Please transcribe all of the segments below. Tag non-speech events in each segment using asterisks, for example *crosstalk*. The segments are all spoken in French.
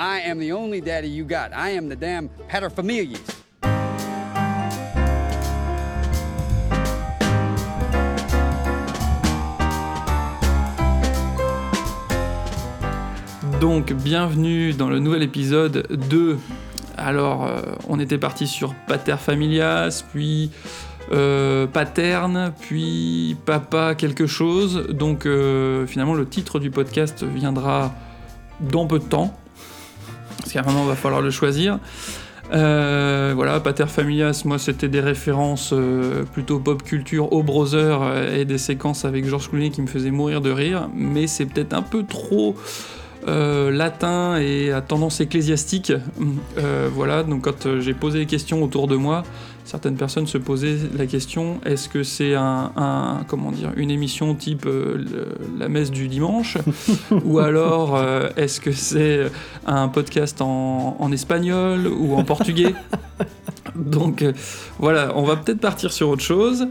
I am the only daddy you got. I am the damn paterfamilias. Donc, bienvenue dans le nouvel épisode de. Alors, euh, on était parti sur Pater Familias, puis euh, Paterne, puis Papa quelque chose. Donc, euh, finalement, le titre du podcast viendra dans peu de temps. Il va falloir le choisir. Euh, voilà, Pater Familias, moi c'était des références euh, plutôt pop culture au browser euh, et des séquences avec Georges Clooney qui me faisaient mourir de rire, mais c'est peut-être un peu trop latin et à tendance ecclésiastique. Voilà, donc quand j'ai posé les questions autour de moi, certaines personnes se posaient la question est-ce que c'est un, un- comment dire une émission type euh, le- la messe du dimanche *laughs* ou alors euh, est-ce que c'est un podcast en, en espagnol ou en portugais? *laughs* Donc euh, voilà, on va peut-être partir sur autre chose.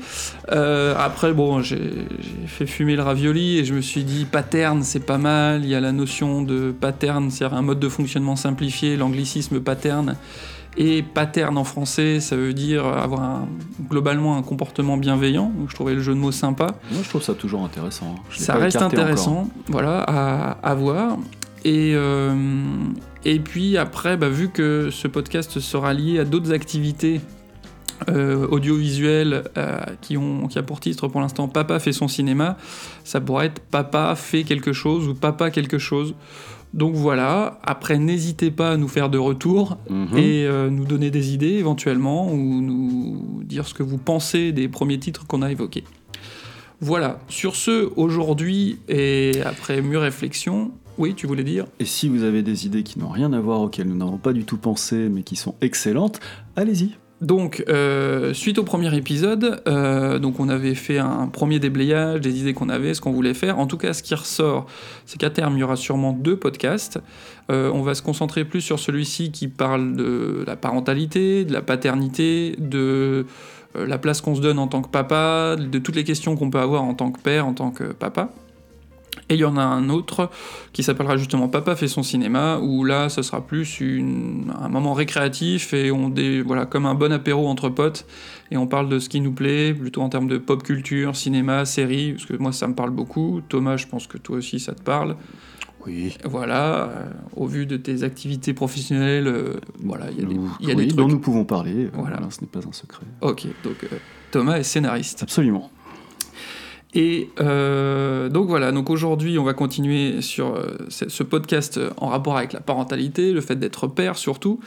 Euh, après, bon, j'ai j'ai fait fumer le ravioli et je me suis dit pattern, c'est pas mal. Il y a la notion de pattern, c'est-à-dire un mode de fonctionnement simplifié, l'anglicisme pattern. Et pattern en français, ça veut dire avoir un- globalement un comportement bienveillant. Donc je trouvais le jeu de mots sympa. Moi, je trouve ça toujours intéressant. hein. Je Ça reste intéressant, voilà, à, à voir. Et, euh, et puis après, bah, vu que ce podcast sera lié à d'autres activités euh, audiovisuelles euh, qui, ont, qui a pour titre pour l'instant Papa fait son cinéma, ça pourrait être Papa fait quelque chose ou Papa quelque chose. Donc voilà, après n'hésitez pas à nous faire de retour. Mhm. et euh, nous donner des idées éventuellement ou nous dire ce que vous pensez des premiers titres qu'on a évoqués. Voilà, sur ce, aujourd'hui et après mûre réflexion, oui, tu voulais dire? Et si vous avez des idées qui n'ont rien à voir, auxquelles nous n'avons pas du tout pensé, mais qui sont excellentes, allez-y. Donc, euh, suite au premier épisode, euh, donc on avait fait un premier déblayage des idées qu'on avait, ce qu'on voulait faire. En tout cas, ce qui ressort, c'est qu'à terme, il y aura sûrement deux podcasts. Euh, on va se concentrer plus sur celui-ci qui parle de la parentalité, de la paternité, de la place qu'on se donne en tant que papa, de toutes les questions qu'on peut avoir en tant que père, en tant que papa. Et il y en a un autre qui s'appellera justement Papa fait son cinéma, où là, ce sera plus une- un moment récréatif et on dé, voilà, comme un bon apéro entre potes, et on parle de ce qui nous plaît, plutôt en termes de pop culture, cinéma, série, parce que moi ça me parle beaucoup. Thomas, je pense que toi aussi ça te parle. Oui. Voilà, euh, au vu de tes activités professionnelles, euh, voilà, il y a des, y a oui, des dont trucs. nous pouvons parler. Voilà. Voilà, ce n'est pas un secret. Ok, donc euh, Thomas est scénariste. Absolument. Et euh, donc voilà, donc aujourd'hui on va continuer sur euh, ce podcast en rapport avec la parentalité, le fait d'être père surtout.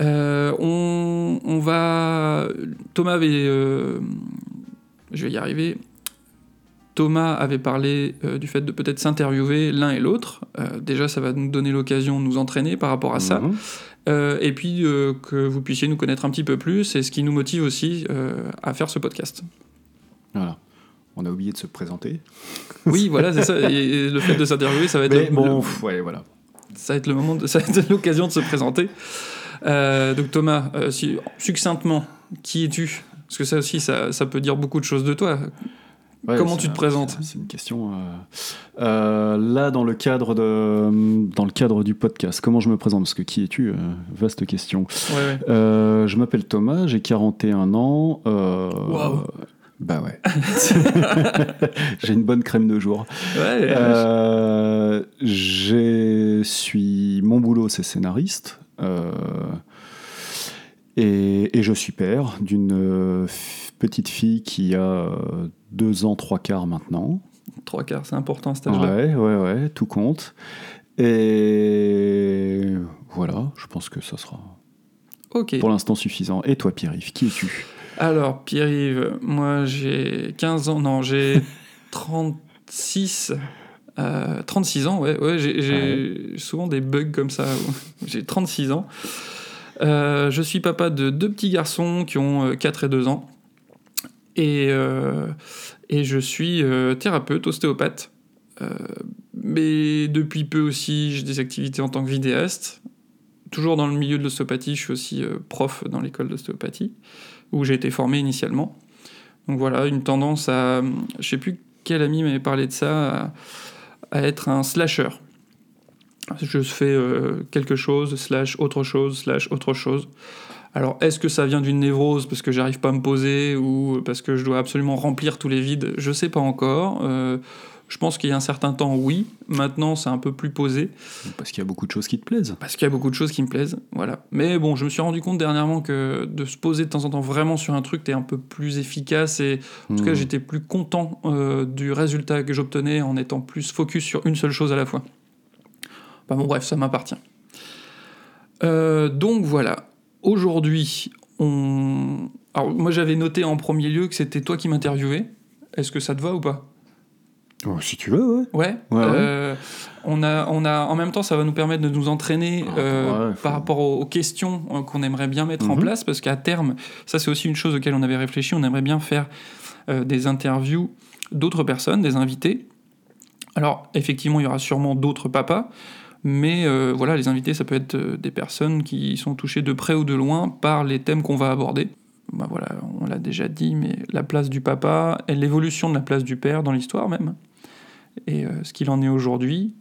Euh, on, on va... Thomas avait... euh, je vais y arriver. Thomas avait parlé du fait de peut-être s'interviewer l'un et l'autre. Déjà, ça va nous donner l'occasion de nous entraîner par rapport à ça. Mhm. Euh, et puis euh, que vous puissiez nous connaître un petit peu plus, et ce qui nous motive aussi euh, à faire ce podcast. Voilà. On a oublié de se présenter. Oui, voilà, c'est ça. Et, le fait de s'interviewer, ça va être, Mais bon, le- ouais, voilà. ça va être le moment, de- *laughs* ça va être l'occasion de se présenter. Euh, donc Thomas, euh, si- succinctement, qui es-tu? Parce que ça aussi, ça, ça peut dire beaucoup de choses de toi. Ouais, Comment tu te présentes? c'est- une question. euh, là, dans le cadre de, dans le cadre du podcast, comment je me présente? Parce que qui es-tu Vaste question. Ouais, ouais. Je m'appelle Thomas, j'ai 41 ans. Waouh. Bah ouais. *laughs* j'ai une bonne crème de jour. Ouais, Euh, je suis mon boulot, c'est scénariste. Euh, et, et je suis père d'une euh, petite fille qui a euh, deux ans, trois quarts maintenant. Trois quarts, c'est important cet âge-là. Ouais, ouais, ouais, tout compte. Et voilà, je pense que ça sera pour l'instant suffisant. Et toi, Pierre-Yves, qui es-tu? Alors, Pierre-Yves, moi j'ai 15 ans, non, j'ai *laughs* 36. euh, 36 ans, ouais, ouais j'ai souvent des bugs comme ça. *laughs* j'ai 36 ans. Euh, je suis papa de deux petits garçons qui ont euh, 4 et 2 ans. Et, euh, et je suis euh, thérapeute, ostéopathe. Euh, mais depuis peu aussi, j'ai des activités en tant que vidéaste. Toujours dans le milieu de l'ostéopathie, je suis aussi euh, prof dans l'école d'ostéopathie où j'ai été formé initialement. Donc voilà, une tendance à. Je sais plus quel ami m'avait parlé de ça, à, être un slasher. Je fais euh, quelque chose, slash autre chose, slash autre chose. Alors, est-ce que ça vient d'une névrose parce que j'arrive pas à me poser ou parce que je dois absolument remplir tous les vides? Je sais pas encore. Euh, je pense qu'il y a un certain temps, oui. Maintenant, c'est un peu plus posé. Parce qu'il y a beaucoup de choses qui te plaisent. Parce qu'il y a beaucoup de choses qui me plaisent, voilà. Mais bon, je me suis rendu compte dernièrement que de se poser de temps en temps vraiment sur un truc, t'es un peu plus efficace et en tout cas, Hmm. j'étais plus content euh, du résultat que j'obtenais en étant plus focus sur une seule chose à la fois. Bah bon, bref, ça m'appartient. Euh, donc voilà. Aujourd'hui, on. Alors, moi, j'avais noté en premier lieu que c'était toi qui m'interviewais. Est-ce que ça te va ou pas? Oh, si tu veux, ouais. Ouais. Ouais, ouais. Euh, on a, on a, en même temps, ça va nous permettre de nous entraîner Ah, euh, ouais, par rapport aux, aux questions euh, qu'on aimerait bien mettre en Mhm. place, parce qu'à terme, ça c'est aussi une chose auquel on avait réfléchi, on aimerait bien faire euh, des interviews d'autres personnes, des invités. Alors, effectivement, il y aura sûrement d'autres papas, mais voilà, les invités, ça peut être des personnes qui sont touchées de près ou de loin par les thèmes qu'on va aborder. Bah voilà, on l'a déjà dit, mais la place du papa et l'évolution de la place du père dans l'histoire même, et euh, ce qu'il en est aujourd'hui,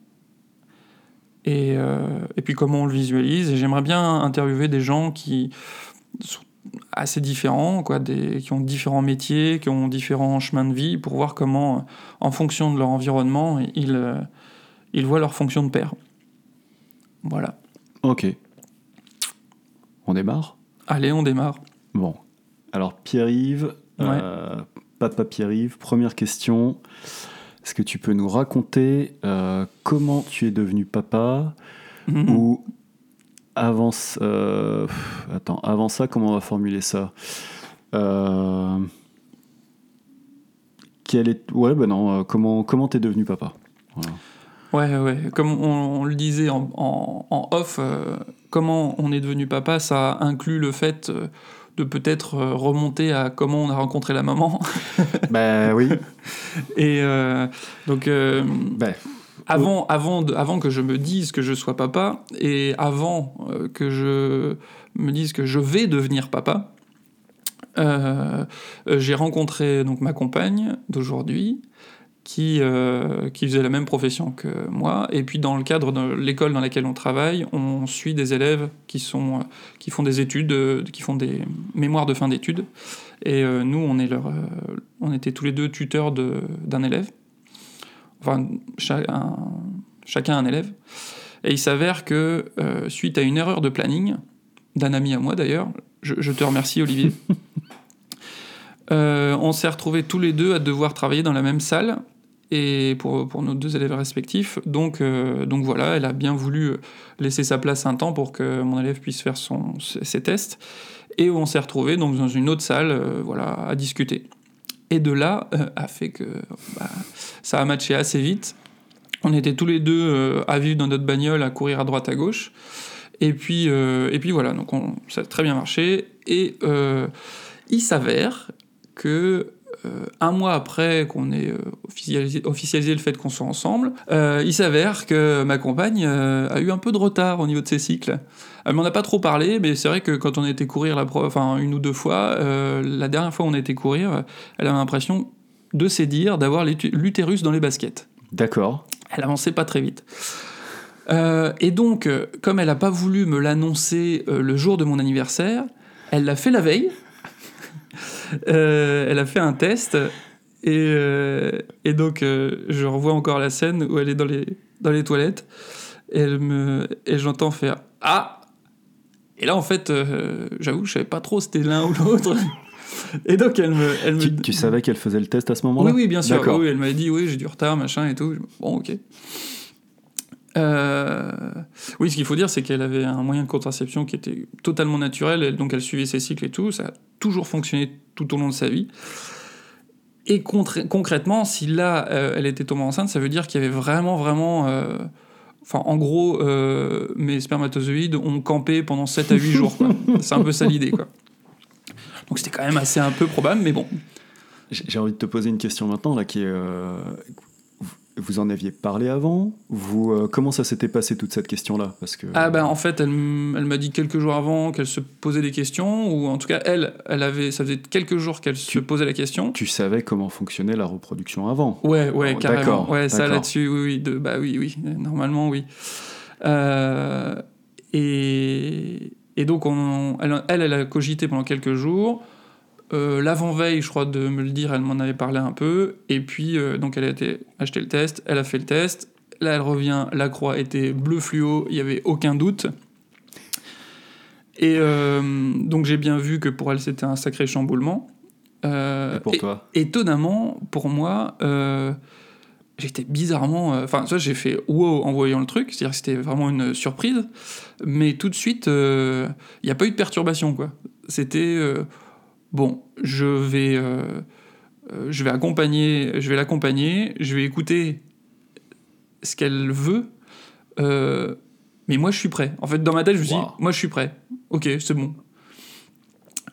et, euh, et puis comment on le visualise. Et j'aimerais bien interviewer des gens qui sont assez différents, quoi, des, qui ont différents métiers, qui ont différents chemins de vie, pour voir comment, en fonction de leur environnement, ils, euh, ils voient leur fonction de père. Voilà. Ok. On démarre? Allez, on démarre. Bon. Alors, Pierre-Yves, euh, papa Pierre-Yves, première question. Est-ce que tu peux nous raconter euh, comment tu es devenu papa Mhm. ou avant, euh, attends, avant ça, comment on va formuler ça Euh, quel est, ouais, ben non, comment comment t'es devenu papa? Voilà. Ouais, ouais. Comme on, on le disait en, en- en off, comment on est devenu papa, ça inclut le fait de peut-être euh, remonter à comment on a rencontré la maman. *laughs* Ben oui. Et euh, donc, euh, Ben, avant, avant, de- avant que je me dise que je sois papa, et avant que je me dise que je vais devenir papa, euh, j'ai rencontré donc ma compagne d'aujourd'hui, qui, euh, qui faisait la même profession que moi. Et puis dans le cadre de l'école dans laquelle on travaille, on suit des élèves qui, sont, euh, qui font des études, euh, qui font des mémoires de fin d'études. Et euh, nous, on, est leur, euh, on était tous les deux tuteurs de- d'un élève. Enfin, cha- un- chacun un élève. Et il s'avère que, suite à une erreur de planning, d'un ami à moi d'ailleurs, je, je te remercie Olivier, *laughs* euh, on s'est retrouvés tous les deux à devoir travailler dans la même salle pour, nos deux élèves respectifs. Donc, euh, donc voilà, elle a bien voulu laisser sa place un temps pour que mon élève puisse faire ses tests. Et on s'est retrouvés dans une autre salle euh, à discuter. Et de là euh, a fait que bah, ça a matché assez vite. On était tous les deux à vivre dans notre bagnole, à courir à droite à gauche. Et puis, voilà, ça a très bien marché. Et il s'avère que un mois après qu'on ait euh, officialisé, officialisé le fait qu'on soit ensemble, euh, il s'avère que ma compagne euh, a eu un peu de retard au niveau de ses cycles. Elle m'en a pas trop parlé, mais c'est vrai que quand on a été courir la enfin une ou deux fois, euh, la dernière fois où on a été courir, euh, elle avait l'impression de s'édire, d'avoir l'utu- l'utérus dans les baskets. d'accord. Elle avançait pas très vite. Euh, et donc, euh, comme elle n'a pas voulu me l'annoncer euh, le jour de mon anniversaire, elle l'a fait la veille. Euh, elle a fait un test. Et, euh, et donc, euh, je revois encore la scène où elle est dans les, dans les toilettes. Et, elle me, et j'entends faire Ah Et là, en fait, j'avoue, je savais pas trop si c'était l'un ou l'autre. *laughs* Et donc, elle me. Elle me Tu, tu savais qu'elle faisait le test à ce moment-là? Oui, oui, bien sûr. Oui, elle m'a dit, oui, j'ai du retard, machin et tout. Bon, ok. Euh, Oui, ce qu'il faut dire, c'est qu'elle avait un moyen de contraception qui était totalement naturel, elle- donc elle suivait ses cycles et tout. Ça a toujours fonctionné tout au long de sa vie. Et concrètement, si là, euh, elle était tombée enceinte, ça veut dire qu'il y avait vraiment, vraiment. euh, Enfin, en gros, euh, mes spermatozoïdes ont campé pendant 7 à 8 *laughs* jours. C'est un peu ça l'idée, quoi. Donc c'était quand même assez un peu probable, mais bon. J'ai j'ai envie de te poser une question maintenant là qui est. euh, vous- en aviez parlé avant Vous euh, comment ça s'était passé toute cette question-là? Parce que Ah ben en fait, elle, elle m'a dit quelques jours avant qu'elle se posait des questions, ou en tout cas elle, elle avait, ça faisait quelques jours qu'elle se posait la question. tu savais comment fonctionnait la reproduction avant. Ouais, ouais, Oh, carrément. d'accord, Ouais, ça là-dessus, oui, oui, de, bah oui, oui, normalement oui. Euh, et, et, donc, on, elle, elle, a cogité pendant quelques jours. Euh, l'avant-veille, je crois, de me le dire, elle m'en avait parlé un peu. Et puis, euh, donc, elle a été acheter le test, elle a fait le test. Là, elle revient, la croix était bleu fluo, il n'y avait aucun doute. Et donc, j'ai bien vu que pour elle, c'était un sacré chamboulement. et pour toi Étonnamment, pour moi, j'étais bizarrement. Euh, enfin, ça, j'ai fait wow en voyant le truc, c'est-à-dire que c'était vraiment une surprise, mais tout de suite, il euh, n'y a pas eu de perturbation, quoi. C'était euh, bon, je vais, je vais accompagner, je vais l'accompagner, je vais écouter ce qu'elle veut, mais moi, je suis prêt. En fait, dans ma tête, je me dis, moi, je suis prêt. Ok, c'est bon.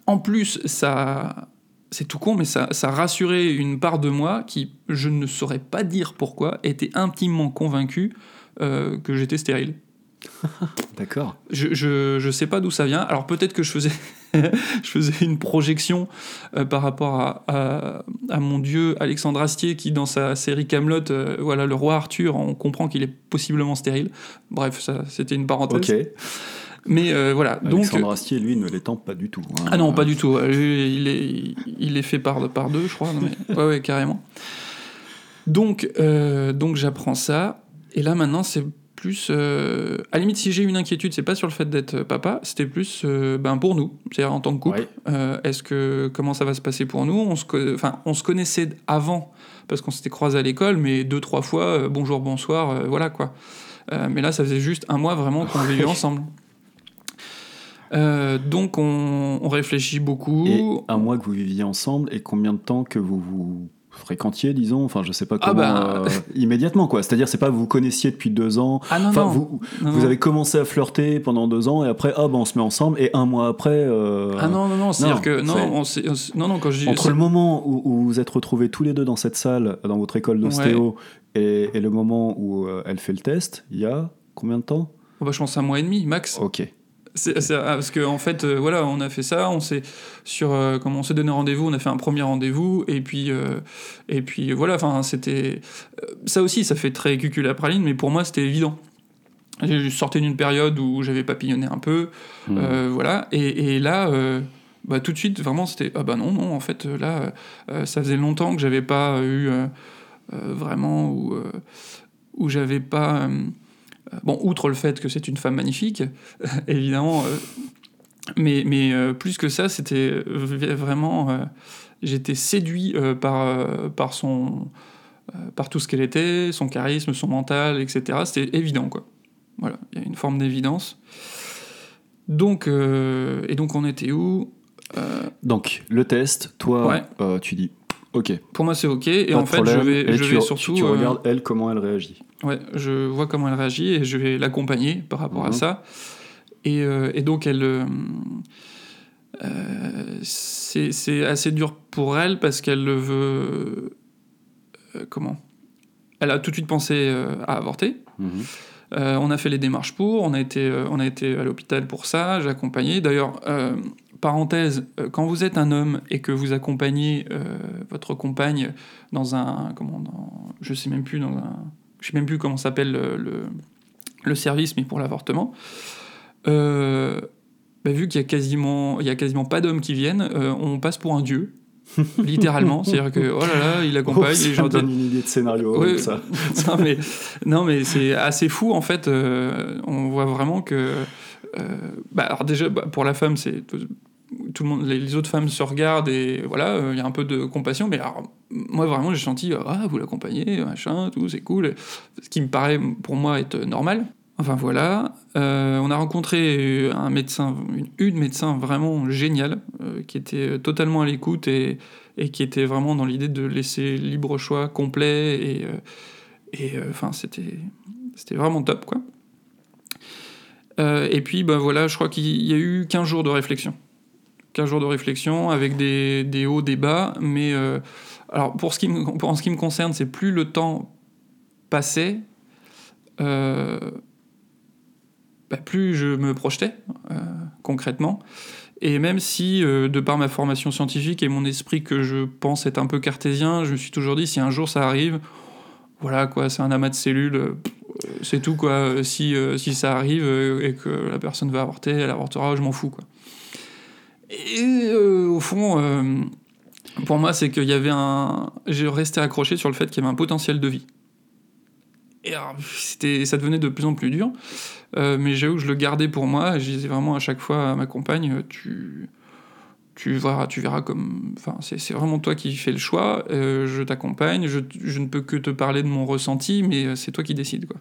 En plus, ça, c'est tout con, mais ça, ça rassurait une part de moi qui, je ne saurais pas dire pourquoi, était intimement convaincu euh, que j'étais stérile. *laughs* D'accord. Je, je, sais pas d'où ça vient. Alors peut-être que je faisais, *laughs* je faisais une projection euh, par rapport à, à, mon dieu Alexandre Astier qui, dans sa série Camelot, euh, voilà, le roi Arthur, on comprend qu'il est possiblement stérile. Bref, ça, c'était une parenthèse. Ok. Mais euh, voilà. Alexandre donc, Astier, lui, ne l'étend pas du tout. Hein. Ah non, pas du tout. Il est, il est fait par, par deux, je crois. mais... ouais, ouais, carrément. Donc, donc j'apprends ça. Et là, maintenant, c'est plus. Euh, à la limite, si j'ai une inquiétude, c'est pas sur le fait d'être papa, c'était plus ben, pour nous, c'est-à-dire en tant que couple. Est-ce que comment ça va se passer pour nous? On se, enfin, on se connaissait avant parce qu'on s'était croisés à l'école, mais deux trois fois, bonjour, bonsoir, voilà quoi. mais là, ça faisait juste un mois vraiment qu'on vivait *laughs* ensemble. Euh, donc on, réfléchit beaucoup. Et un mois que vous viviez ensemble et combien de temps que vous vous fréquentiez, disons, enfin je sais pas ah comment, bah. euh, *laughs* immédiatement quoi. C'est-à-dire c'est pas vous connaissiez depuis deux ans. Ah non, enfin, Vous, vous avez commencé à flirter pendant deux ans et après ah ben on se met ensemble et un mois après. Euh, ah non non non, c'est-à-dire que non, on non non quand je dis, entre le moment où, vous vous êtes retrouvés tous les deux dans cette salle dans votre école d'ostéo et, et, le moment où elle fait le test, il y a combien de temps? Oh bah, Je pense un mois et demi max. Ok. C'est, ah, parce qu'en en fait, euh, voilà, on a fait ça, on s'est sur euh, comment on s'est donné rendez-vous, on a fait un premier rendez-vous et puis euh, et puis voilà, enfin c'était ça aussi, ça fait très cucul à praline, mais pour moi c'était évident. J'ai sorti d'une période où j'avais papillonné un peu, mmh. voilà, et, et là. bah, tout de suite, vraiment, c'était ah bah non, non, en fait, là, ça faisait longtemps que j'avais pas eu vraiment où, où j'avais pas Bon, outre le fait que c'est une femme magnifique, évidemment, euh, mais, mais euh, plus que ça, c'était vraiment. Euh, j'étais séduit par, par, son, par tout ce qu'elle était, son charisme, son mental, etc. C'était évident, quoi. Voilà, il y a une forme d'évidence. Donc, et donc, on était où? Donc, le test, toi, tu dis Ok. Pour moi, c'est ok. Et en fait, je vais, je vais surtout. Tu, regardes elle comment elle réagit. Ouais, je vois comment elle réagit et je vais l'accompagner par rapport à mhm. ça. Et, euh, et, donc, elle. Euh, euh, c'est assez dur pour elle parce qu'elle veut. comment? Elle a tout de suite pensé à avorter. Mhm. on a fait les démarches pour, on a été, on a été à l'hôpital pour ça, j'ai accompagné. D'ailleurs, parenthèse, quand vous êtes un homme et que vous accompagnez votre compagne dans un, comment, dans, je sais même plus, dans un, je sais même plus comment s'appelle le, le, service, mais pour l'avortement. Euh, bah, vu qu'il y a quasiment, il y a quasiment pas d'hommes qui viennent, euh, on passe pour un dieu. *laughs* littéralement, c'est-à-dire que oh là là, il accompagne. Oh, les gens donne une idée de scénario ça. *laughs* non mais, non, mais c'est assez fou en fait. Euh, on voit vraiment que, bah, alors déjà bah, pour la femme c'est tout le monde, les, autres femmes se regardent et voilà, il y a un peu de compassion. Mais alors, moi vraiment, j'ai senti ah vous l'accompagnez, machin, tout, c'est cool. Ce qui me paraît pour moi être normal. Enfin voilà, euh, on a rencontré un médecin, une, médecin vraiment géniale, euh, qui était totalement à l'écoute et, et, qui était vraiment dans l'idée de laisser libre choix complet et, euh, et enfin c'était c'était vraiment top quoi. et puis ben voilà, je crois qu'il y a eu 15 jours de réflexion. 15 jours de réflexion avec des, des hauts, des bas. Mais euh, alors pour ce qui me, pour, en ce qui me concerne, c'est plus le temps passé, euh, bah, plus je me projetais euh, concrètement. Et même si, de par ma formation scientifique et mon esprit que je pense être un peu cartésien, je me suis toujours dit si un jour ça arrive, voilà quoi, c'est un amas de cellules, c'est tout quoi. Si, si ça arrive et que la personne va avorter, elle avortera, je m'en fous quoi. Et au fond, pour moi, c'est qu'il y avait un. J'ai resté accroché sur le fait qu'il y avait un potentiel de vie. Et c'était, ça devenait de plus en plus dur. mais j'avoue que je le gardais pour moi. Je disais vraiment à chaque fois à ma compagne, tu tu verras, tu verras comme. Enfin, c'est vraiment toi qui fais le choix. Euh, je t'accompagne. Je, je, ne peux que te parler de mon ressenti, mais euh, c'est toi qui décides, quoi.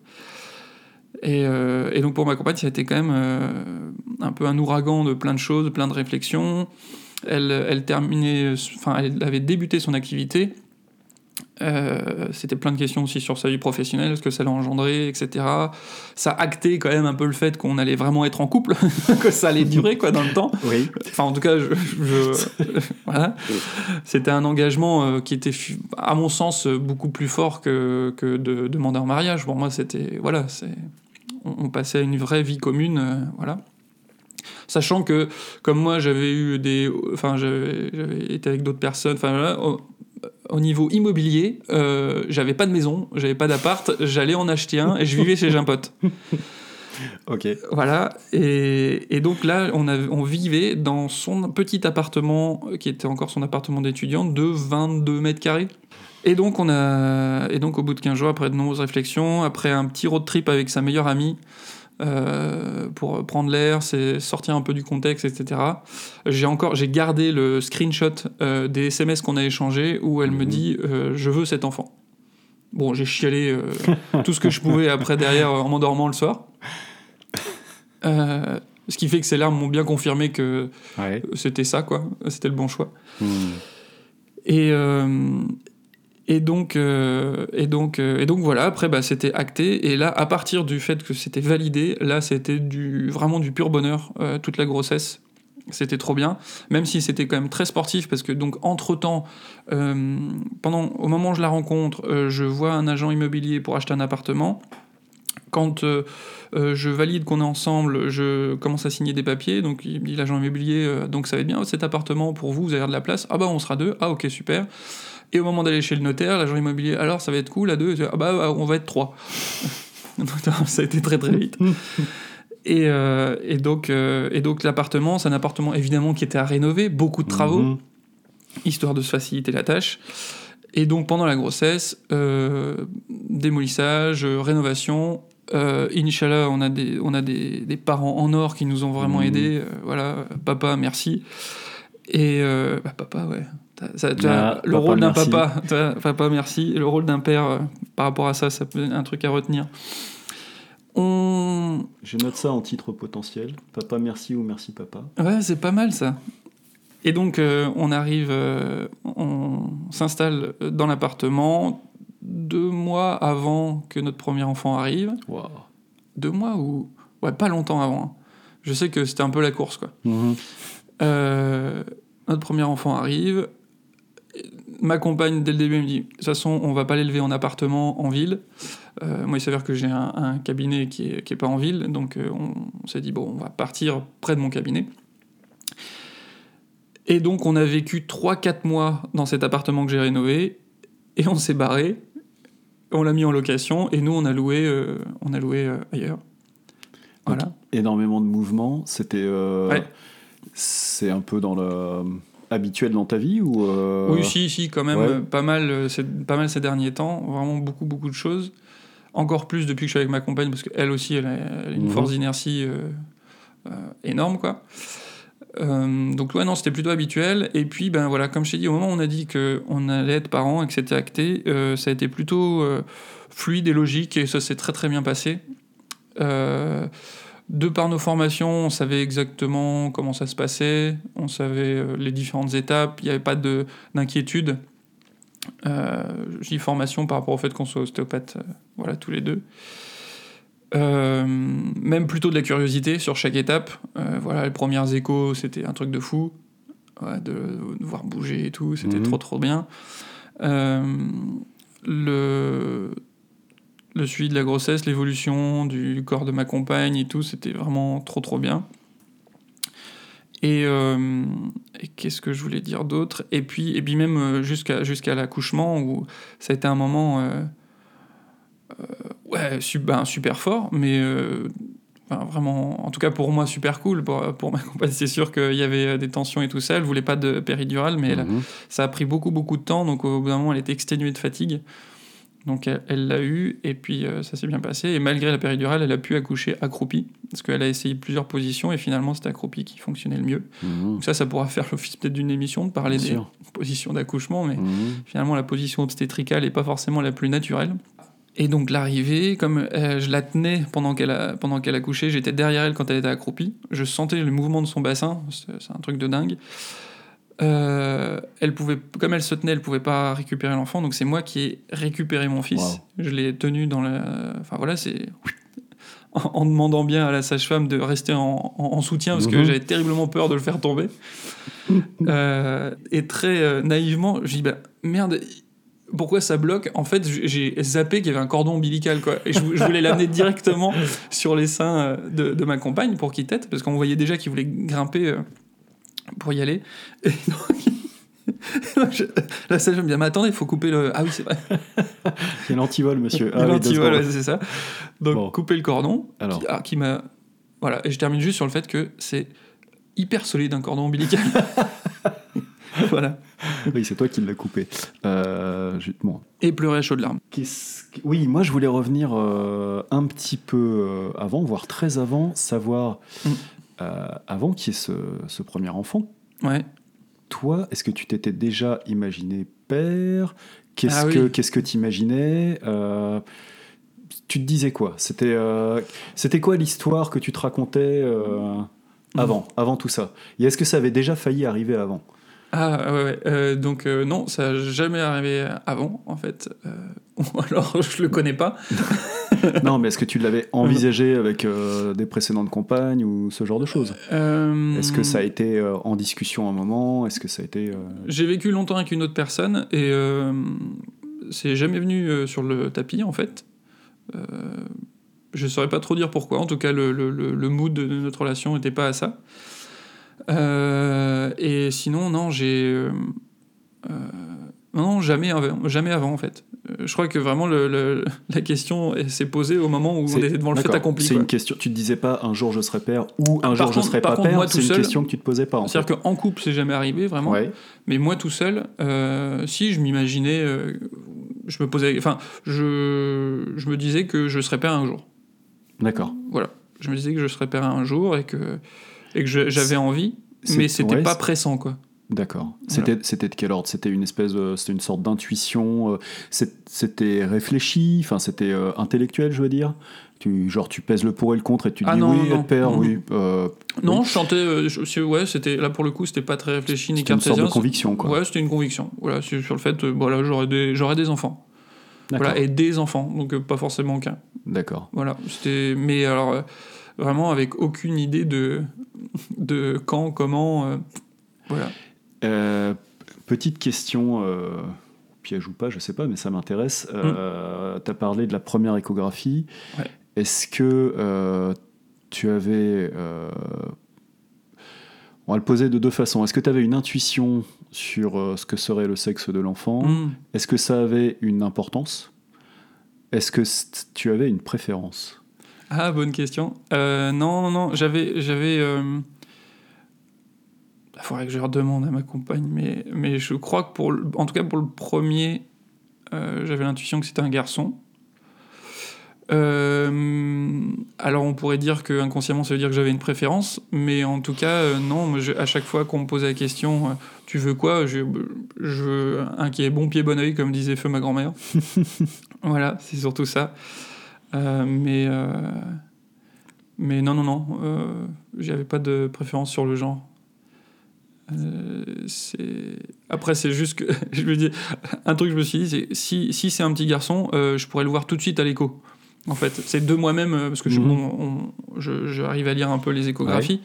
Et, euh, et, donc pour ma compagne, ça a été quand même un peu un ouragan de plein de choses, plein de réflexions. Elle avait débuté son activité euh, c'était plein de questions aussi sur sa vie professionnelle, ce que ça allait engendrer, etc. Ça actait quand même un peu le fait qu'on allait vraiment être en couple, *laughs* que ça allait durer quoi dans le temps. Oui. Enfin, en tout cas, je, *laughs* voilà. C'était un engagement euh, qui était, à mon sens, beaucoup plus fort que, que de demander en mariage. Pour moi, c'était voilà, c'est on, passait à une vraie vie commune, euh, voilà. Sachant que, comme moi, j'avais eu des, enfin, j'avais été avec d'autres personnes, enfin, au niveau immobilier, euh, j'avais pas de maison, j'avais pas d'appart, j'allais en acheter un et je vivais chez un pote. *laughs* ok. Voilà, et, donc là, on, on vivait dans son petit appartement, qui était encore son appartement d'étudiant, de 22 mètres carrés. Et donc, on a, et donc, au bout de 15 jours, après de nombreuses réflexions, après un petit road trip avec sa meilleure amie, euh, pour prendre l'air, c'est sortir un peu du contexte, etc. J'ai encore, j'ai gardé le screenshot euh, des SMS qu'on a échangés où elle me mhm. dit euh, je veux cet enfant. Bon, j'ai chialé *laughs* tout ce que je pouvais après derrière en m'endormant le soir. ce qui fait que ces larmes m'ont bien confirmé que c'était ça, quoi. C'était le bon choix. Hmm. Et, et donc, euh, et donc, euh, et donc voilà. Après, bah, c'était acté. Et là, à partir du fait que c'était validé, là, c'était vraiment du pur bonheur euh, toute la grossesse. C'était trop bien, même si c'était quand même très sportif parce que donc entre temps, au moment où je la rencontre, je vois un agent immobilier pour acheter un appartement. Quand je valide qu'on est ensemble, je commence à signer des papiers. Donc il me dit l'agent immobilier, donc ça va être bien cet appartement pour vous, vous avez de la place. Ah bah on sera deux. Ah ok super. Et au moment d'aller chez le notaire, l'agent immobilier, alors ça va être cool à deux, ah bah on va être trois. *laughs* ça a été très très vite. *laughs* Et, euh, et, donc, euh, et donc l'appartement, c'est un appartement évidemment qui était à rénover, beaucoup de travaux, mhm. histoire de se faciliter la tâche. Et donc pendant la grossesse, euh, démolissage, rénovation. Inch'Allah, on a, des, on a des, des, parents en or qui nous ont vraiment mhm. aidés. voilà, papa, merci. Et bah, papa, ouais, le rôle d'un papa, papa merci, le rôle d'un père euh, par rapport à ça, ça peut être un truc à retenir. On... Je note ça en titre potentiel. Papa merci ou merci papa. Ouais, c'est pas mal ça. Et donc euh, on arrive, euh, on s'installe dans l'appartement deux mois avant que notre premier enfant arrive. Wow. Deux mois ou ouais pas longtemps avant. Hein. Je sais que c'était un peu la course quoi. Mhm. notre premier enfant arrive, ma compagne, dès le début, me dit de toute façon, on va pas l'élever en appartement en ville. Euh, moi, il s'avère que j'ai un, cabinet qui est, qui est, pas en ville, donc euh, on, s'est dit bon, on va partir près de mon cabinet. Et donc, on a vécu 3-4 mois dans cet appartement que j'ai rénové, et on s'est barré. On l'a mis en location, et nous, on a loué, euh, on a loué ailleurs. Voilà. énormément de mouvements. C'était. C'est un peu dans le habituel dans ta vie ou euh, Oui, si, si, quand même, pas, mal, euh, pas mal ces derniers temps, vraiment beaucoup, beaucoup de choses. Encore plus depuis que je suis avec ma compagne, parce qu'elle aussi, elle a, une mhm. force d'inertie euh, énorme, quoi. donc ouais, non, c'était plutôt habituel. Et puis, ben voilà, comme je t'ai dit, au moment où on a dit qu'on allait être parents et que c'était acté, ça a été plutôt fluide et logique, et ça s'est très très bien passé. Euh, de par nos formations, on savait exactement comment ça se passait, on savait euh, les différentes étapes, il n'y avait pas d'inquiétude. Euh, J'ai dis formation par rapport au fait qu'on soit ostéopathe, euh, voilà, tous les deux. Euh, même plutôt de la curiosité sur chaque étape. voilà, les premières échos, c'était un truc de fou. de, voir bouger et tout, c'était mhm. trop trop bien. le le suivi de la grossesse, l'évolution du corps de ma compagne et tout, c'était vraiment trop trop bien. Et, euh, qu'est-ce que je voulais dire d'autre? Et puis, et puis même euh, jusqu'à jusqu'à l'accouchement, où ça a été un moment ouais, su- ben, super fort, mais euh, enfin, vraiment, en tout cas pour moi, super cool. Pour, pour ma *laughs* compagne, c'est sûr qu'il y avait euh, des tensions et tout ça. Elle voulait pas de péridurale, mais elle- Mhm. ça a pris beaucoup, beaucoup de temps. Donc au bout d'un moment, elle était exténuée de fatigue. Donc elle l'a eu, et puis euh, ça s'est bien passé. Et malgré la péridurale, elle a pu accoucher accroupie, parce qu'elle a essayé plusieurs positions, et finalement, c'était accroupie qui fonctionnait le mieux. Mhm. Donc ça, ça pourra faire l'office peut-être d'une émission, de parler Bien des sûr. positions d'accouchement, mais Mhm. finalement la position obstétricale n'est pas forcément la plus naturelle. Et donc l'arrivée, comme euh, je la tenais pendant qu'elle pendant qu'elle accouchait, j'étais derrière elle quand elle était accroupie, je sentais le mouvement de son bassin, c'est un truc de dingue. Euh, elle pouvait, comme elle se tenait, elle pouvait pas récupérer l'enfant, donc c'est moi qui ai récupéré mon fils. Wow. Je l'ai tenu dans la, enfin voilà, c'est en, *laughs* en demandant bien à la sage-femme de rester en, en- en soutien parce que Mhm. j'avais terriblement peur de le faire tomber. *laughs* Euh, et très euh, naïvement, je dis bah merde, pourquoi ça bloque? En fait, j'ai zappé qu'il y avait un cordon ombilical quoi. Et je, vou- je voulais l'amener directement sur les seins de, de ma compagne pour qu'il tète parce qu'on voyait déjà qu'il voulait grimper pour y aller. Et *laughs* donc, je- la sage-femme me dit mais attendez, il faut couper le. Ah oui, c'est vrai. *laughs* Quel antivol, monsieur. Oui, voilà, secondes. c'est ça. Donc Bon. couper le cordon. Alors. Qui, ah, qui m'a. Voilà. Et je termine juste sur le fait que c'est hyper solide un cordon ombilical. *laughs* voilà. Oui, c'est toi qui l'as coupé. Euh, bon. Et pleurer à chaudes larmes. Oui, moi je voulais revenir euh, un petit peu euh, avant, voire très avant, savoir, Mm. Euh, avant qu'il y ait ce, ce premier enfant, Ouais. toi, est-ce que tu t'étais déjà imaginé père? Qu'est-ce Ah oui. que qu'est-ce que tu imaginais Tu te disais quoi? C'était euh, c'était quoi l'histoire que tu te racontais euh, avant, avant tout ça? Et est-ce que ça avait déjà failli arriver avant? Ah ouais, ouais. Euh, donc euh, non, ça n'a jamais arrivé avant, en fait. Euh, *laughs* alors je le connais pas. *laughs* *laughs* Non, mais est-ce que tu l'avais envisagé avec euh, des précédentes compagnes ou ce genre de choses? Euh, Est-ce que ça a été euh, en discussion un moment? Est-ce que ça a été... euh, J'ai vécu longtemps avec une autre personne et euh, c'est jamais venu euh, sur le tapis en fait. Euh, je saurais pas trop dire pourquoi. En tout cas, le, le, le- le mood de notre relation n'était pas à ça. Euh, et sinon, non, j'ai. Non, jamais avant, jamais avant en fait. Euh, Je crois que vraiment le, le- la question s'est posée au moment où on était devant le fait accompli. C'est une question. Tu te disais pas un jour je serai père ou un Par jour je contre- serai par pas contre, père. C'est une seul- question que tu te posais pas. C'est-à-dire qu'en couple, c'est jamais arrivé vraiment. Ouais. Mais moi tout seul, euh, si je m'imaginais, euh, je me posais, enfin, je, je me disais que je serais père un jour. D'accord. Voilà, je me disais que je serais père un jour et que et que je- j'avais envie, mais c'était ouais, pas pressant quoi. D'accord. C'était de quel ordre? C'était une espèce, c'était une sorte d'intuition. euh, C'était réfléchi? Enfin, c'était euh, intellectuel, je veux dire? Tu genre tu pèses le pour et le contre et tu Ah dis non, oui non, père, non, oui. euh, Non, oui. je chantais, euh, je- ouais, c'était là pour le coup, c'était pas très réfléchi ni C'était une sorte cartésien. de conviction, quoi. Ouais, c'était une conviction. Voilà, sur le fait, euh, voilà, j'aurais des, j'aurais des enfants. Voilà, et des enfants, donc pas forcément qu'un. D'accord. Voilà, c'était. Mais alors, vraiment avec aucune idée de, de quand, comment. voilà. Euh, petite question, euh, piège ou pas, je sais pas, mais ça m'intéresse. Euh, tu as parlé de la première échographie. Ouais. Est-ce que euh, tu avais. on va le poser de deux façons. Est-ce que tu avais une intuition sur ce que serait le sexe de l'enfant? Hmm. Est-ce que ça avait une importance? Est-ce que tu avais une préférence? Ah, bonne question. Non, non, non, j'avais. j'avais Il faudrait que je redemande à ma compagne, mais, mais je crois que pour. le- En tout cas, pour le premier, euh, j'avais l'intuition que c'était un garçon. Euh, alors on pourrait dire que inconsciemment ça veut dire que j'avais une préférence, mais en tout cas euh, non. Je- à chaque fois qu'on me posait la question, euh, tu veux quoi je, je veux un qui est bon pied bon oeil comme disait feu ma grand-mère. *laughs* voilà, c'est surtout ça. Mais mais non non non, j'avais pas de préférence sur le genre. Euh, Après, c'est juste que *laughs* je me dis un truc que je me suis dit, c'est si, si c'est un petit garçon, euh, je pourrais le voir tout de suite à l'écho. En fait, c'est de moi-même euh, parce que je- Mhm. bon, on- je- j'arrive à lire un peu les échographies.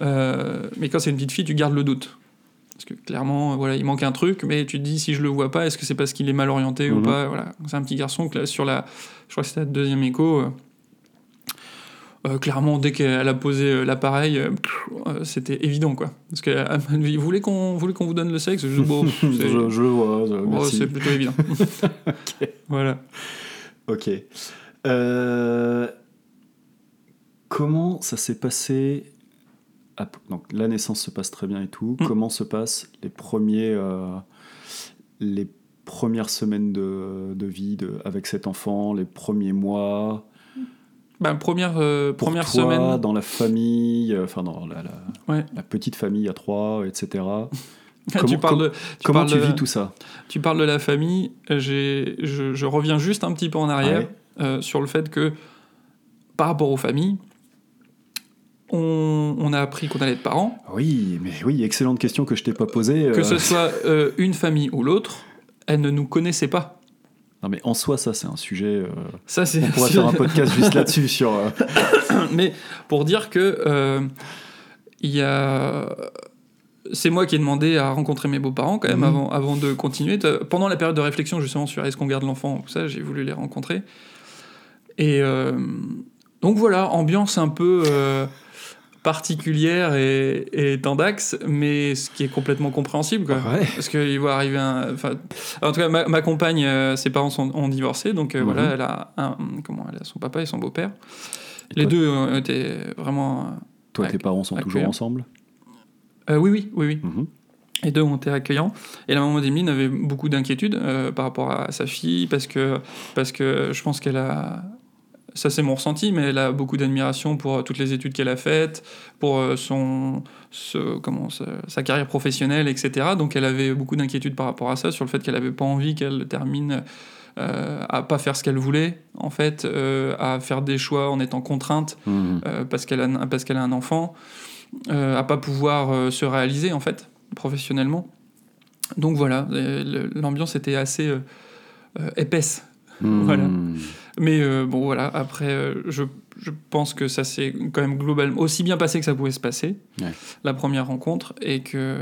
Euh, mais quand c'est une petite fille, tu gardes le doute. Parce que clairement, voilà, il manque un truc, mais tu te dis si je le vois pas, est-ce que c'est parce qu'il est mal orienté ou Mhm. pas Voilà, c'est un petit garçon que là, sur la, je crois que c'était la deuxième écho. Euh, euh, clairement, dès qu'elle a posé euh, l'appareil, euh, euh, c'était évident, quoi. Parce qu'elle m'a dit, vous voulez qu'on voulez qu'on vous donne le sexe? Je bon, *laughs* je, vois, euh, c'est plutôt évident. *laughs* Voilà. Ok. Euh, comment ça s'est passé Donc la naissance se passe très bien et tout. Mm. Comment se passent les premiers, euh, les premières semaines de, de vie de, avec cet enfant, les premiers mois? Bah, première euh, pour première toi, semaine. dans la famille, euh, enfin dans la, la, Ouais. la petite famille à trois, etc. *laughs* tu comment- parles de, tu Comment parles tu vis tout ça? Tu parles de la famille. Je, je reviens juste un petit peu en arrière Ouais. euh, sur le fait que par rapport aux familles, on, on a appris qu'on allait être parents, Oui, mais oui, excellente question que je t'ai pas posée. que ce soit euh, une famille ou l'autre, elles ne nous connaissaient pas. Non mais en soi, ça c'est un sujet. euh, Ça c'est. On pourrait faire un podcast juste *laughs* là-dessus sur. euh, *coughs* Mais pour dire que euh, il y a. C'est moi qui ai demandé à rencontrer mes beaux-parents quand même Mhm. avant, avant de continuer. Pendant la période de réflexion justement sur est-ce qu'on garde l'enfant, tout ça, j'ai voulu les rencontrer. Et euh, donc voilà, ambiance un peu particulière et, et tendax, mais ce qui est complètement compréhensible. Quoi. Ouais. Parce qu'il va arriver un. en tout cas, ma, ma compagne, euh, ses parents sont, ont divorcé, donc euh, Mhm. voilà, elle a, un, comment, elle a son papa et son beau-père. Les toi- deux étaient vraiment. Toi, tes parents sont toujours ensemble euh, oui, oui, oui, oui. Mhm. Les deux ont été accueillants. Et la maman d'Emeline avait beaucoup d'inquiétudes par rapport à sa fille, parce que, parce que je pense qu'elle a. Ça, c'est mon ressenti, mais elle a beaucoup d'admiration pour euh, toutes les études qu'elle a faites, pour euh, son, ce- comment, sa, sa carrière professionnelle, etc. Donc, elle avait beaucoup d'inquiétudes par rapport à ça, sur le fait qu'elle n'avait pas envie qu'elle termine euh, à pas faire ce qu'elle voulait, en fait, euh, à faire des choix en étant contrainte euh, parce qu'elle a, parce qu'elle a un enfant, à pas pouvoir se réaliser en fait professionnellement. Donc voilà, l'ambiance était assez euh, Voilà. Mhm. Mais euh, bon voilà, après euh, je, je pense que ça s'est quand même globalement aussi bien passé que ça pouvait se passer, Ouais. la première rencontre, et que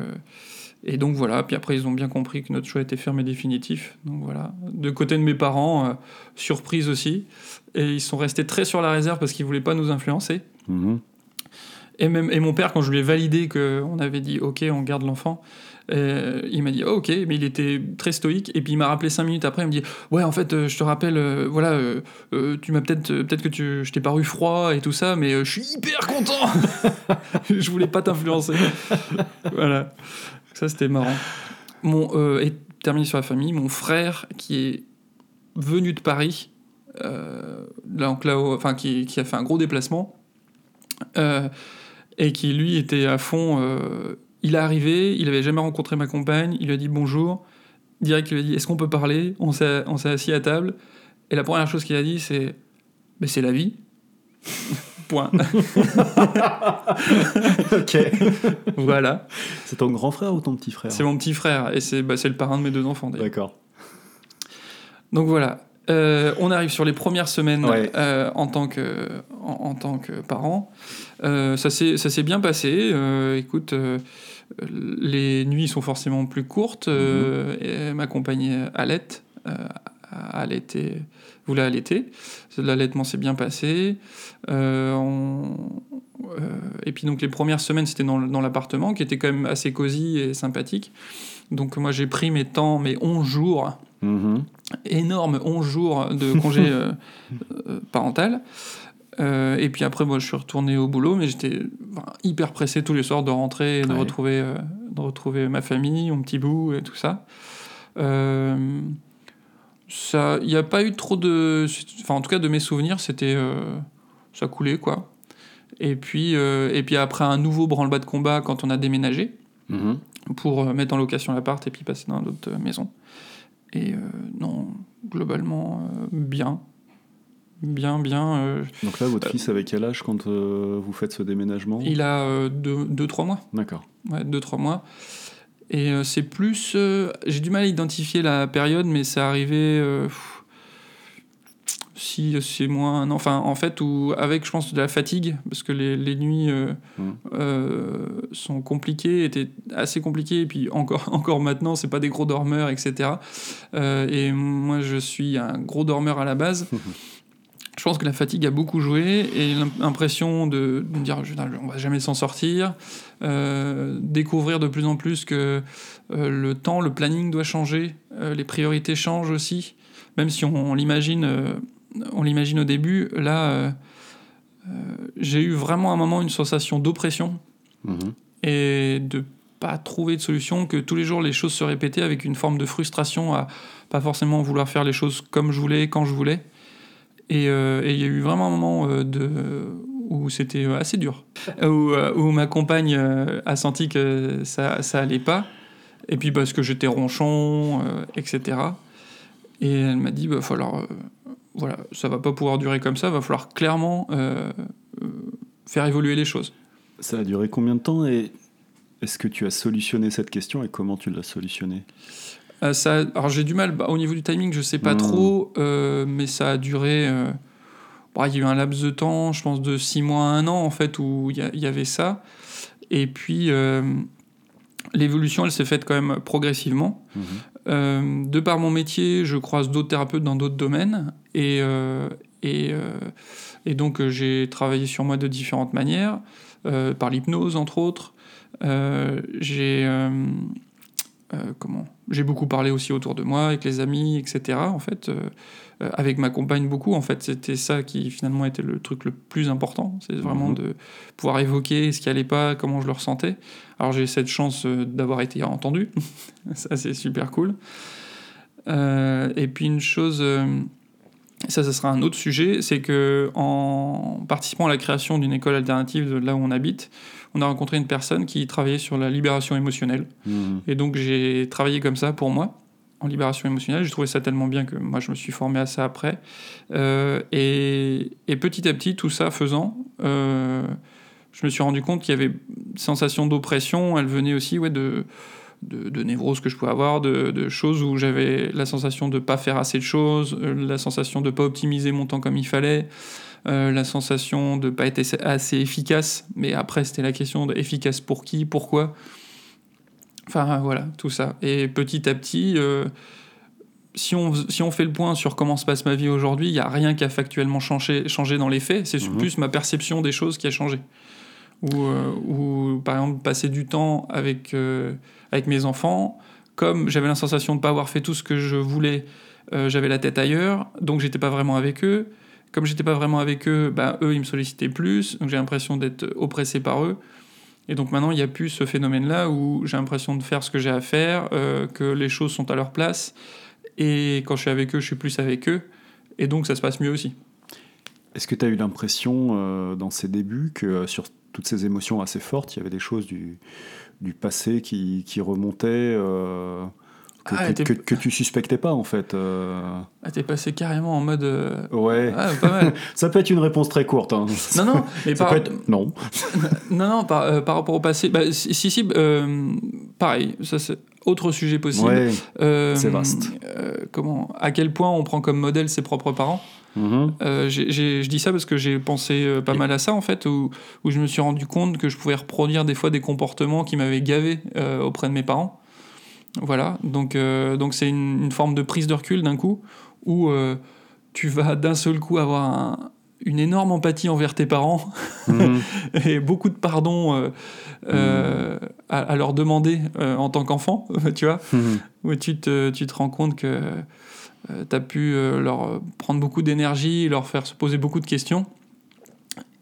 et donc voilà, puis après ils ont bien compris que notre choix était ferme et définitif. Donc voilà, de côté de mes parents, euh, surprise aussi, et ils sont restés très sur la réserve parce qu'ils voulaient pas nous influencer. Mhm. Et, même, et mon père, quand je lui ai validé qu'on avait dit OK, on garde l'enfant, euh, il m'a dit oh, OK, mais il était très stoïque. Et puis il m'a rappelé cinq minutes après, il me dit Ouais, en fait, euh, je te rappelle, euh, voilà, euh, tu m'as peut-être peut-être que je t'ai paru froid et tout ça, mais je suis hyper content *laughs* Je voulais pas t'influencer. voilà. Ça, c'était marrant. Mon, et terminé sur la famille, mon frère qui est venu de Paris, euh, donc là, enfin, qui, a fait un gros déplacement. Et qui lui était à fond. Il est arrivé, il avait jamais rencontré ma compagne, il lui a dit bonjour. Direct, il lui a dit est-ce qu'on peut parler? On s'est on s'est assis à table. Et la première chose qu'il a dit, c'est mais c'est la vie. *laughs* Point. *laughs* ok. voilà. C'est ton grand frère ou ton petit frère? C'est mon petit frère et c'est bah, c'est le parrain de mes deux enfants. D'accord. Donc voilà. Euh, on arrive sur les premières semaines Ouais. euh, en, tant que, en, en tant que parent. Euh, ça s'est bien passé. Écoute, les nuits sont forcément plus courtes. Euh, et ma compagne allait, euh, allaité, voulait allaiter. L'allaitement s'est bien passé. Euh, on- euh, et puis donc les premières semaines, c'était dans, l'appartement, qui était quand même assez cosy et sympathique. Donc moi j'ai pris mes temps, mes 11 jours Mhm. énorme 11 jours de congé *laughs* euh, euh, parental. Euh, et puis après, moi, je suis retourné au boulot, mais j'étais enfin, hyper pressé tous les soirs de rentrer et de, Ouais. retrouver, euh, de retrouver ma famille, mon petit bout et tout ça. Euh, ça, il n'y a pas eu trop de, enfin, en tout cas, de mes souvenirs, c'était, ça coulait quoi. Et puis, et puis après un nouveau branle-bas de combat quand on a déménagé Mhm. pour mettre en location l'appart et puis passer dans l'autre euh, maison. Et non, globalement, bien. Bien, bien. euh, Donc là, votre fils avait quel âge quand euh, vous faites ce déménagement? Il a 2-3 mois. D'accord. Ouais, 2-3 mois. Et euh, c'est plus. euh, J'ai du mal à identifier la période, mais c'est arrivé. euh, si c'est moins un an. Enfin, en fait, où, avec, je pense, de la fatigue, parce que les, les nuits euh, euh, sont compliquées, étaient assez compliquées, et puis encore, *laughs* encore maintenant, c'est pas des gros dormeurs, etc. Euh, et moi, je suis un gros dormeur à la base. *laughs* Je pense que la fatigue a beaucoup joué et l'impression de, de me dire on va jamais s'en sortir, euh, découvrir de plus en plus que euh, le temps, le planning doit changer, euh, les priorités changent aussi, même si on, l'imagine on l'imagine au début, là, j'ai eu vraiment un moment une sensation d'oppression Mhm. et de pas trouver de solution, que tous les jours les choses se répétaient avec une forme de frustration à pas forcément vouloir faire les choses comme je voulais, quand je voulais. Et euh, et il y a eu vraiment un moment euh, où c'était euh, assez dur, où, ma compagne a senti que ça, ça allait pas, et puis parce que j'étais ronchon, etc. Et elle m'a dit, bah, falloir, voilà, ça va pas pouvoir durer comme ça, va falloir clairement faire évoluer les choses. Ça a duré combien de temps et est-ce que tu as solutionné cette question et comment tu l'as solutionné? Euh, ça, alors j'ai du mal, bah, au niveau du timing, je sais pas Hmm. trop, euh, mais ça a duré. euh, bah, il y a eu un laps de temps, je pense de 6 mois à 1 an, en fait, où il y, avait ça. Et puis, l'évolution, elle s'est faite quand même progressivement. Mhm. De par mon métier, je croise d'autres thérapeutes dans d'autres domaines. Et, et, et donc, j'ai travaillé sur moi de différentes manières, par l'hypnose, entre autres. J'ai. comment? J'ai beaucoup parlé aussi autour de moi, avec les amis, etc. En fait, euh, euh, avec ma compagne beaucoup. En fait, c'était ça qui finalement était le truc le plus important. C'est vraiment Mhm. de pouvoir évoquer ce qui allait pas, comment je le ressentais. Alors j'ai cette chance euh, d'avoir été entendu. *laughs* ça c'est super cool. Euh, et puis une chose, ça, ça sera un autre sujet, c'est que en participant à la création d'une école alternative de là où on habite, on a rencontré une personne qui travaillait sur la libération émotionnelle. Mhm. Et donc j'ai travaillé comme ça pour moi, en libération émotionnelle. J'ai trouvé ça tellement bien que moi je me suis formé à ça après. Euh, et, et petit à petit, tout ça faisant, euh, je me suis rendu compte qu'il y avait une sensation d'oppression. Elle venait aussi ouais, de, de, de névroses que je pouvais avoir, de, de choses où j'avais la sensation de pas faire assez de choses, euh, la sensation de pas optimiser mon temps comme il fallait. Euh, la sensation de pas être assez- efficace, mais après c'était la question de efficace pour qui, pourquoi. Enfin voilà, tout ça. Et petit à petit, euh, si, on, si on fait le point sur comment se passe ma vie aujourd'hui, il n'y a rien qui a factuellement changé, changé dans les faits, c'est Mhm. plus ma perception des choses qui a changé. Ou, euh, ou par exemple, passer du temps avec, avec mes enfants, comme j'avais la sensation de ne pas avoir fait tout ce que je voulais, euh, j'avais la tête ailleurs, donc j'étais pas vraiment avec eux. Comme j'étais pas vraiment avec eux, ben, eux, ils me sollicitaient plus, donc j'ai l'impression d'être oppressé par eux. Et donc maintenant, il n'y a plus ce phénomène-là où j'ai l'impression de faire ce que j'ai à faire, euh, que les choses sont à leur place. Et quand je suis avec eux, je suis plus avec eux. Et donc ça se passe mieux aussi. Est-ce que tu as eu l'impression euh, dans ces débuts que euh, sur toutes ces émotions assez fortes, il y avait des choses du, passé qui, remontaient que, Ah, que, t'es- que- que tu suspectais pas en fait euh, Ah, t'es passé carrément en mode. euh, Ouais, Ah, pas mal. *laughs* ça peut être une réponse très courte. hein. non, non, mais Ça par, peut être non. *laughs* non, non, par, euh, par rapport au passé. Bah, si, si, si, pareil, ça c'est autre sujet possible. Ouais. C'est vaste. comment À quel point on prend comme modèle ses propres parents. Euh, j'ai- je dis ça parce que j'ai pensé euh, pas mal à ça en fait, où, où je me suis rendu compte que je pouvais reproduire des fois des comportements qui m'avaient gavé euh, auprès de mes parents. Voilà, donc euh, donc c'est une, une forme de prise de recul d'un coup où euh, tu vas d'un seul coup avoir un- une énorme empathie envers tes parents Mhm. *laughs* et beaucoup de pardon euh, euh, à, à leur demander en tant qu'enfant, *laughs* tu vois Mhm. où tu te, tu te rends compte que tu as pu leur prendre beaucoup d'énergie, leur faire se poser beaucoup de questions.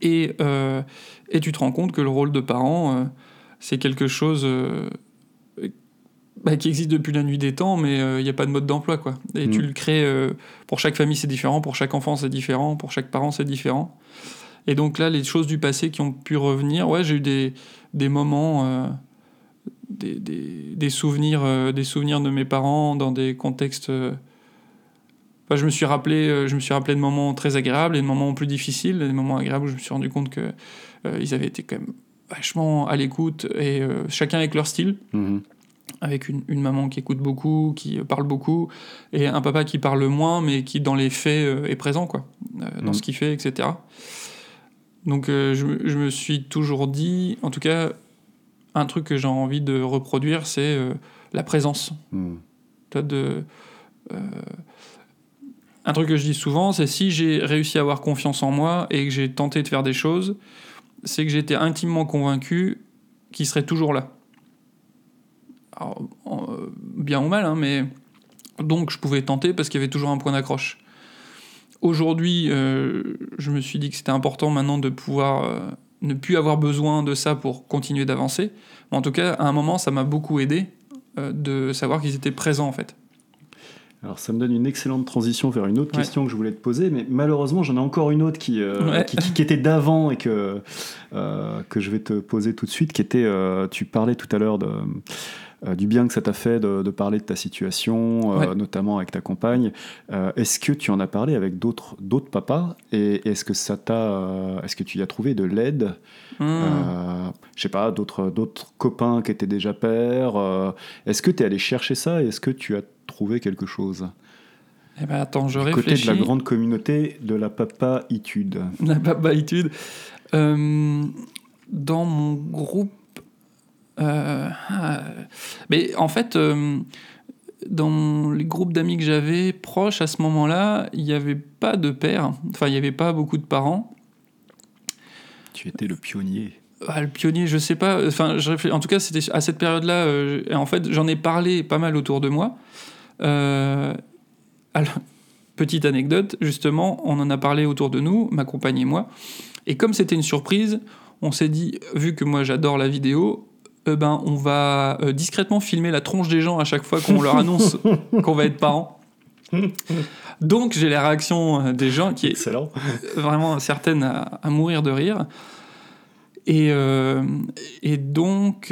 Et, et tu te rends compte que le rôle de parent, c'est quelque chose bah, qui existe depuis la nuit des temps, mais il n'y a pas de mode d'emploi. quoi. Et Mm. tu le crées, euh, pour chaque famille c'est différent, pour chaque enfant c'est différent, pour chaque parent c'est différent. Et donc là, les choses du passé qui ont pu revenir, ouais, j'ai eu des, des moments... euh, des, des, des souvenirs, euh, des souvenirs de mes parents dans des contextes. euh, enfin, je me suis rappelé, euh, je me suis rappelé de moments très agréables et de moments plus difficiles, des moments agréables où je me suis rendu compte que euh, ils avaient été quand même vachement à l'écoute et euh, chacun avec leur style, Mhm. Avec une, une maman qui écoute beaucoup, qui euh, parle beaucoup, et un papa qui parle moins mais qui dans les faits euh, est présent quoi, euh, dans Mhm. ce qu'il fait, etc. Donc je, me- je me suis toujours dit, en tout cas, un truc que j'ai envie de reproduire, c'est la présence. Vois, de, euh, un truc que je dis souvent, c'est si j'ai réussi à avoir confiance en moi et que j'ai tenté de faire des choses, c'est que j'étais intimement convaincu qu'il serait toujours là. Alors, en- euh, bien ou mal, hein, mais donc je pouvais tenter parce qu'il y avait toujours un point d'accroche. aujourd'hui, je me suis dit que c'était important maintenant de pouvoir ne plus avoir besoin de ça pour continuer d'avancer. en tout cas, à un moment, ça m'a beaucoup aidé de savoir qu'ils étaient présents en fait. Alors ça me donne une excellente transition vers une autre question que je voulais te poser, mais malheureusement j'en ai encore une autre qui, euh, qui, était d'avant et que, euh, que je vais te poser tout de suite, qui était, euh, tu parlais tout à l'heure de... du bien que ça t'a fait de, parler de ta situation, notamment avec ta compagne. est-ce que tu en as parlé avec d'autres d'autres papas? Et est-ce que ça t'a, est-ce que tu y as trouvé de l'aide? Hmm. Je sais pas, d'autres d'autres copains qui étaient déjà pères. est-ce que tu es allé chercher ça? Et est-ce que tu as trouver quelque chose? Eh ben attends, je du réfléchis. côté de la grande communauté de la papaitude. La papaitude. Euh, dans mon groupe. Euh, ah, mais en fait, euh, dans les groupes d'amis que j'avais proches à ce moment-là, il n'y avait pas de père. Enfin, il n'y avait pas beaucoup de parents. Tu étais le pionnier. Ah, le pionnier, je sais pas. Enfin, je en tout cas, c'était à cette période-là. en fait, j'en ai parlé pas mal autour de moi. Euh, alors, petite anecdote, justement, on en a parlé autour de nous, ma compagne et moi. Et comme c'était une surprise, on s'est dit, vu que moi j'adore la vidéo, eh ben, on va euh, discrètement filmer la tronche des gens à chaque fois qu'on leur annonce *laughs* qu'on va être parents. Donc j'ai les réactions euh, des gens qui est vraiment certaines à, mourir de rire. Et, et donc,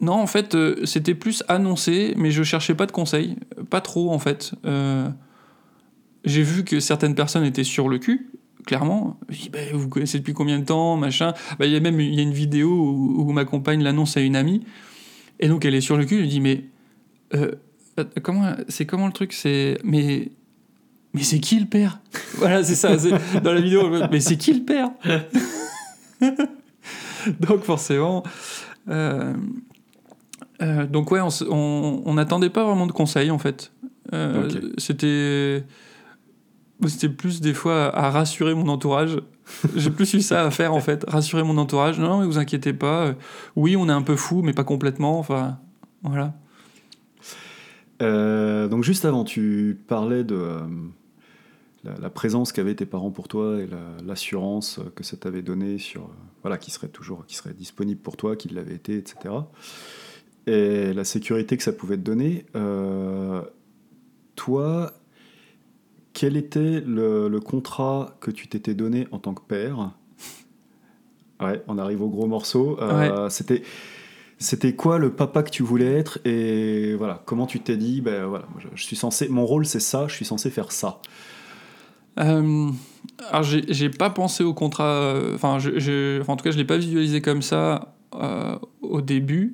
non, en fait, euh, c'était plus annoncé, mais je cherchais pas de conseils. Pas trop, en fait. Euh, j'ai vu que certaines personnes étaient sur le cul, clairement. Je bah, vous connaissez depuis combien de temps, machin. Bah, il y a même y a une vidéo où, ma compagne l'annonce à une amie. Et donc, elle est sur le cul, elle dit Mais. Euh, comment, c'est comment le truc C'est. Mais. Mais c'est qui le père? *laughs* Voilà, c'est ça. Dans la vidéo, mais c'est qui le père? *laughs* Donc, forcément. Euh, donc ouais, on n'attendait pas vraiment de conseils en fait. Euh, c'était c'était plus des fois à rassurer mon entourage. *laughs* J'ai plus eu ça à faire en fait, rassurer mon entourage. Non, non mais vous inquiétez pas. Euh, oui, on est un peu fou, mais pas complètement. Enfin, voilà. donc juste avant, tu parlais de la, présence qu'avaient tes parents pour toi et l'assurance que ça t'avait donné sur voilà qui serait toujours qui serait disponible pour toi, qui l'avait été, etc et la sécurité que ça pouvait te donner. Euh, toi, quel était le, contrat que tu t'étais donné en tant que père? Ouais, on arrive au gros morceau. Euh, C'était c'était quoi le papa que tu voulais être? Et voilà comment tu t'es dit ben voilà je, suis censé mon rôle c'est ça je suis censé faire ça. Euh, alors j'ai pas pensé au contrat euh, enfin, en tout cas je l'ai pas visualisé comme ça euh, au début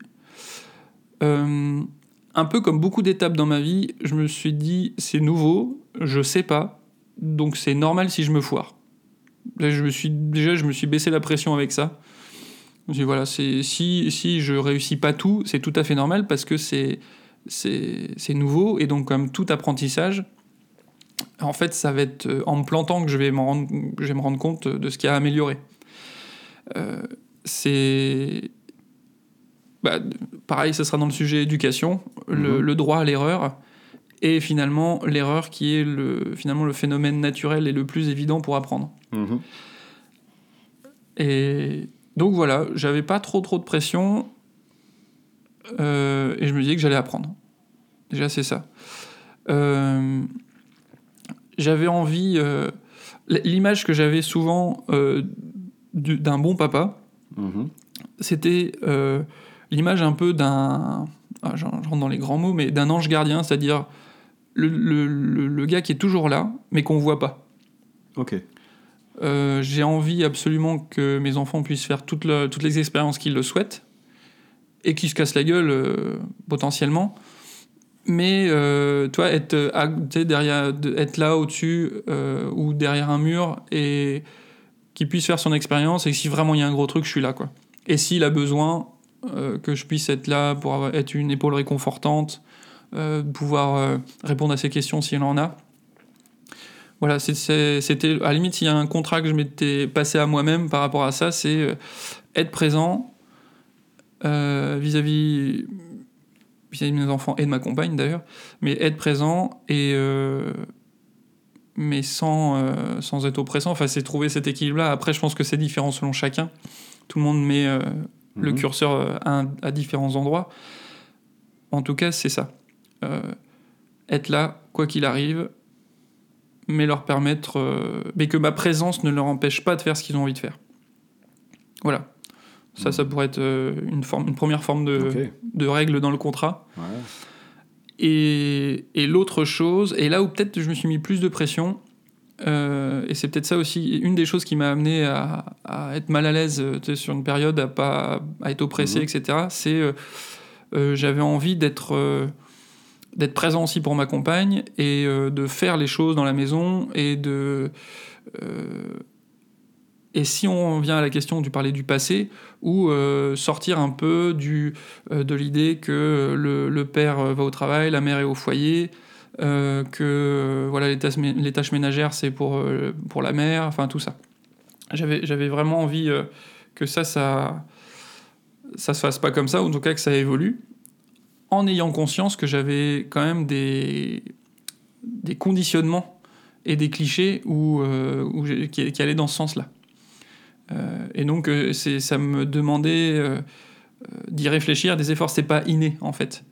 un peu comme beaucoup d'étapes dans ma vie, je me suis dit c'est nouveau, je sais pas, donc c'est normal si je me foire. je me suis, déjà, je me suis baissé la pression avec ça. Je me voilà, si, si je réussis pas tout, c'est tout à fait normal parce que c'est, c'est, nouveau et donc comme tout apprentissage, en fait, ça va être euh, en me plantant que je vais, rendre, je vais me rendre compte de ce qui a amélioré. Euh, c'est bah, pareil, ce sera dans le sujet éducation, le, mhm. droit à l'erreur, et finalement l'erreur qui est le, finalement le phénomène naturel et le plus évident pour apprendre. Mhm. Et donc voilà, j'avais pas trop trop de pression, euh, et je me disais que j'allais apprendre. Déjà c'est ça. Euh, j'avais envie, euh, l'image que j'avais souvent d'un bon papa, mhm. c'était l'image un peu d'un. Ah, je rentre dans les grands mots, mais d'un ange gardien, c'est-à-dire le, le, le, gars qui est toujours là, mais qu'on voit pas. Ok. Euh, j'ai envie absolument que mes enfants puissent faire toutes, toutes les expériences qu'ils le souhaitent et qu'ils se cassent la gueule euh, potentiellement. Mais euh, toi, être, derrière, être là au-dessus ou derrière un mur et qu'il puisse faire son expérience et que si vraiment il y a un gros truc, je suis là. quoi. Et s'il a besoin, euh, que je puisse être là pour être une épaule réconfortante, euh, pouvoir euh, répondre à ses questions s'il en a. Voilà, c'était à la limite s'il y a un contrat que je m'étais passé à moi-même par rapport à ça, c'est être présent vis-à-vis de mes enfants et de ma compagne d'ailleurs, mais être présent et mais sans, sans être oppressant. Enfin, c'est trouver cet équilibre-là. Après, je pense que c'est différent selon chacun. Tout le monde met le Mhm. curseur euh, à, à différents endroits. En tout cas, c'est ça. Euh, être là, quoi qu'il arrive, mais leur permettre. euh, mais que ma présence ne leur empêche pas de faire ce qu'ils ont envie de faire. Voilà. Ça, ça pourrait être une, forme, une première forme de, de règle dans le contrat. Ouais. Et, et l'autre chose, et là où peut-être je me suis mis plus de pression, euh, et c'est peut-être ça aussi, une des choses qui m'a amené à, à être mal à l'aise euh, sur une période, à pas à être oppressé, Mhm. etc. C'est euh, euh, j'avais envie d'être euh, d'être présent aussi pour ma compagne et de faire les choses dans la maison et de et si on vient à la question du parler du passé, ou sortir un peu du, de l'idée que le, le père va au travail, la mère est au foyer, euh, que euh, voilà, les, tâches, ménagères c'est pour, euh, pour la mère, enfin tout ça. J'avais, vraiment envie que ça, ça, ça se fasse pas comme ça, ou en tout cas que ça évolue, en ayant conscience que j'avais quand même des, des conditionnements et des clichés où, euh, qui, qui allaient dans ce sens-là. Et donc, ça me demandait d'y réfléchir, des efforts. C'est pas inné, en fait.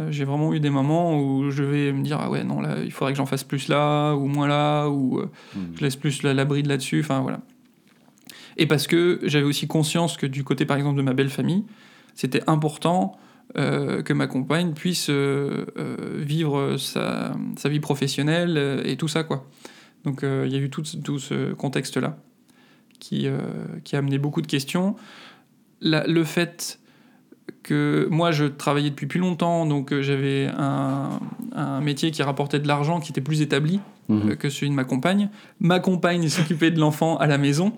Euh, j'ai vraiment eu des moments où je vais me dire ah ouais non là il faudrait que j'en fasse plus là ou moins là ou euh, Mhm. je laisse plus la, la bride là-dessus enfin voilà. Et parce que j'avais aussi conscience que du côté par exemple de ma belle famille c'était important euh, que ma compagne puisse euh, vivre sa, sa vie professionnelle et tout ça quoi. Donc il y a eu tout, tout ce contexte là qui, qui a amené beaucoup de questions. La- le fait que moi je travaillais depuis plus longtemps, donc euh, j'avais un, un métier qui rapportait de l'argent, qui était plus établi Mhm. euh, que celui de ma compagne. Ma compagne s'occupait de l'enfant à la maison,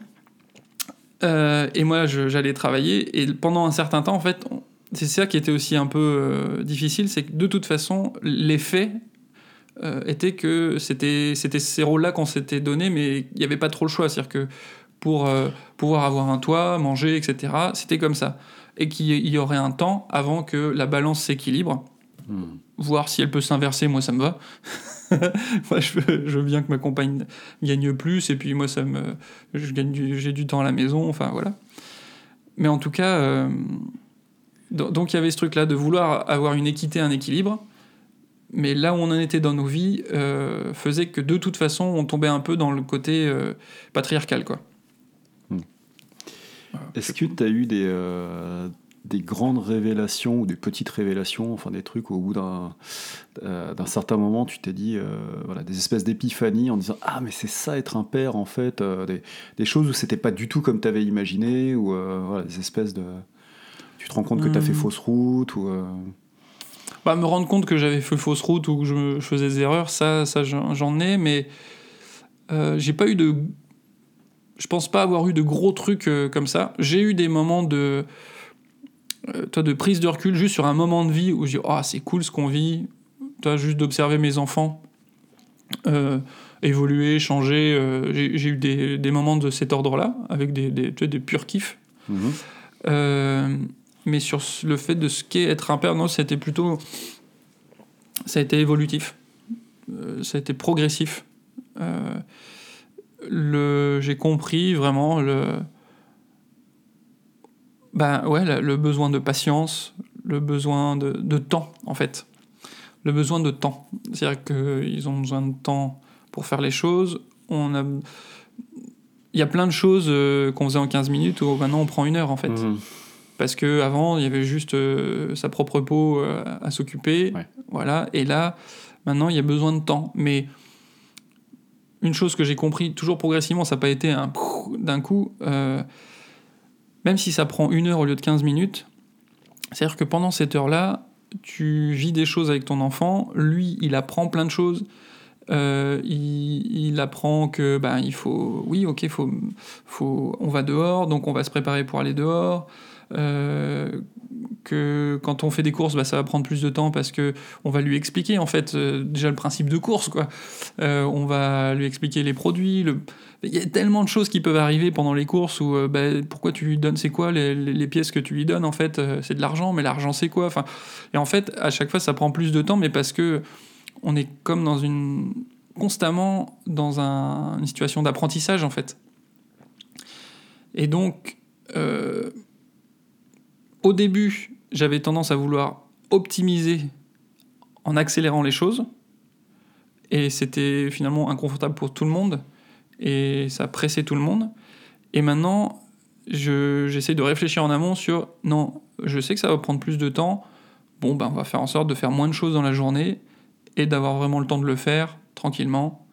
Euh, et moi j'allais travailler. Et pendant un certain temps, en fait, c'est ça qui était aussi un peu euh, difficile, c'est que de toute façon, les faits euh, étaient que c'était c'était ces rôles-là qu'on s'était donné, mais il n'y avait pas trop le choix. C'est-à-dire que pour pouvoir avoir un toit, manger, etc., c'était comme ça. Et qu'il y aurait un temps avant que la balance s'équilibre Mhm. voir si elle peut s'inverser, moi ça me va. *laughs* moi je veux, je veux bien que ma compagne gagne plus, et puis moi ça me, je gagne j'ai du temps à la maison, enfin voilà. Mais en tout cas, euh, do- donc il y avait ce truc-là de vouloir avoir une équité, un équilibre, mais là où on en était dans nos vies euh, faisait que de toute façon on tombait un peu dans le côté euh, patriarcal, quoi. Est-ce que tu as eu des, euh, des grandes révélations ou des petites révélations, enfin des trucs où au bout d'un euh, d'un certain moment tu t'es dit, euh, voilà, des espèces d'épiphanies en disant Ah, mais c'est ça être un père en fait, euh, des, des choses où c'était pas du tout comme tu avais imaginé, ou euh, voilà, des espèces de. Tu te rends compte que tu as fait Hmm. fausse route, ou. euh, Bah, me rendre compte que j'avais fait fausse route ou que je, faisais des erreurs, ça, ça j'en j'en ai, mais euh, j'ai pas eu de. Je pense pas avoir eu de gros trucs euh, comme ça. J'ai eu des moments de. euh, toi, de prise de recul, juste sur un moment de vie où je dis Ah, c'est cool ce qu'on vit. Toi, juste d'observer mes enfants euh, évoluer, changer. j'ai eu des, des moments de cet ordre-là, avec des, des, tu vois, des purs kiffs. mhm. Mais sur le fait de ce qu'est être un père, non, c'était plutôt. Ça a été évolutif. Ça a été progressif. Le, j'ai compris vraiment le. Ben ouais, le, besoin de patience, le besoin de, de temps, en fait. Le besoin de temps. C'est-à-dire qu'ils ont besoin de temps pour faire les choses. On a. Il y a plein de choses euh, qu'on faisait en 15 minutes où maintenant on prend une heure en fait. Mhm. Parce que avant il y avait juste euh, sa propre peau euh, à s'occuper. Ouais. Voilà. Et là, maintenant il y a besoin de temps. Mais une chose que j'ai compris toujours progressivement, ça n'a pas été un d'un coup. euh, même si ça prend une heure au lieu de 15 minutes, c'est-à-dire que pendant cette heure-là, tu vis des choses avec ton enfant, lui, il apprend plein de choses. Euh, il, il apprend que ben il faut oui ok faut faut on va dehors donc on va se préparer pour aller dehors que quand on fait des courses bah, ça va prendre plus de temps parce que on va lui expliquer en fait euh, déjà le principe de course quoi Euh, on va lui expliquer les produits il y a tellement de choses qui peuvent arriver pendant les courses où euh, bah, pourquoi tu lui donnes c'est quoi les, les- pièces que tu lui donnes en fait euh, c'est de l'argent mais l'argent c'est quoi? Enfin et en fait à chaque fois ça prend plus de temps mais parce que on est comme dans une constamment dans un- une situation d'apprentissage en fait. Et donc, euh, au début, j'avais tendance à vouloir optimiser en accélérant les choses. Et c'était finalement inconfortable pour tout le monde. Et ça pressait tout le monde. Et maintenant, je- j'essaie de réfléchir en amont sur non, je sais que ça va prendre plus de temps. Bon, ben, on va faire en sorte de faire moins de choses dans la journée et d'avoir vraiment le temps de le faire tranquillement.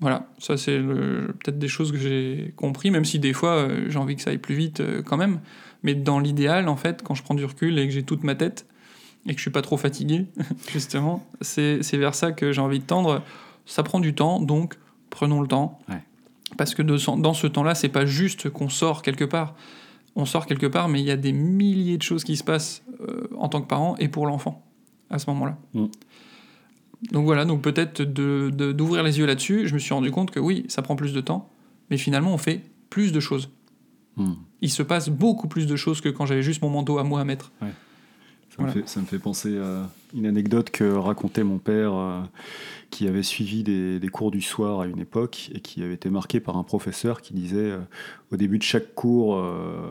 Voilà, ça c'est peut-être des choses que j'ai compris, même si des fois euh, j'ai envie que ça aille plus vite euh, quand même. Mais dans l'idéal, en fait, quand je prends du recul et que j'ai toute ma tête et que je suis pas trop fatigué, *laughs* justement, c'est vers ça que j'ai envie de tendre. Ça prend du temps, donc prenons le temps. Ouais. Parce que de dans ce temps-là, c'est pas juste qu'on sort quelque part. On sort quelque part, mais il y a des milliers de choses qui se passent euh, en tant que parent et pour l'enfant à ce moment-là. Mm. Donc voilà, donc peut-être de- de- d'ouvrir les yeux là-dessus, je me suis rendu compte que oui, ça prend plus de temps, mais finalement on fait plus de choses. Hmm. Il se passe beaucoup plus de choses que quand j'avais juste mon manteau à moi à mettre. Ça, Voilà. me fait, ça me fait penser à une anecdote que racontait mon père euh, qui avait suivi des, des cours du soir à une époque et qui avait été marqué par un professeur qui disait euh, au début de chaque cours euh,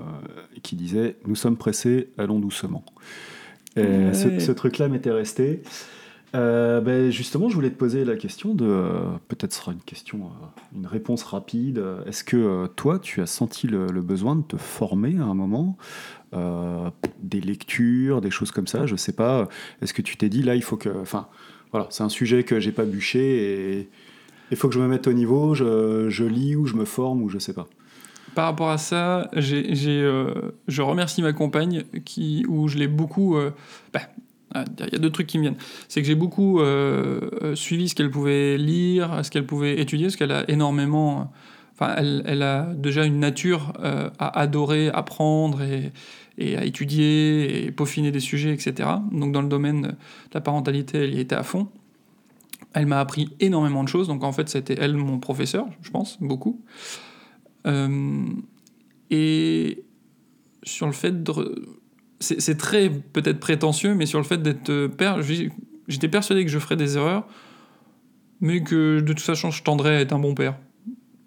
qui disait nous sommes pressés allons doucement et Ouais. ce, ce truc-là m'était resté Euh, ben, justement, je voulais te poser la question de, euh, peut-être sera une question, euh, une réponse rapide. Est-ce que toi, tu as senti le, besoin de te former à un moment, des lectures, des choses comme ça? Je sais pas. Est-ce que tu t'es dit là, il faut que, enfin, voilà, c'est un sujet que j'ai pas bûché et il faut que je me mette au niveau. Je, lis ou je me forme ou je sais pas. Par rapport à ça, j'ai, j'ai, je remercie ma compagne qui, où je l'ai beaucoup. bah, ah, il y a deux trucs qui me viennent. C'est que j'ai beaucoup euh, euh, suivi ce qu'elle pouvait lire, ce qu'elle pouvait étudier, parce qu'elle a énormément. Enfin, elle, a déjà une nature euh, à adorer, apprendre et, et à étudier et peaufiner des sujets, etc. Donc, dans le domaine de la parentalité, elle y était à fond. Elle m'a appris énormément de choses. Donc, en fait, c'était elle mon professeur, je pense, beaucoup. Et sur le fait de. C'est très peut-être prétentieux, mais sur le fait d'être euh, père, j'étais persuadé que je ferais des erreurs, mais que de toute façon je tendrais à être un bon père.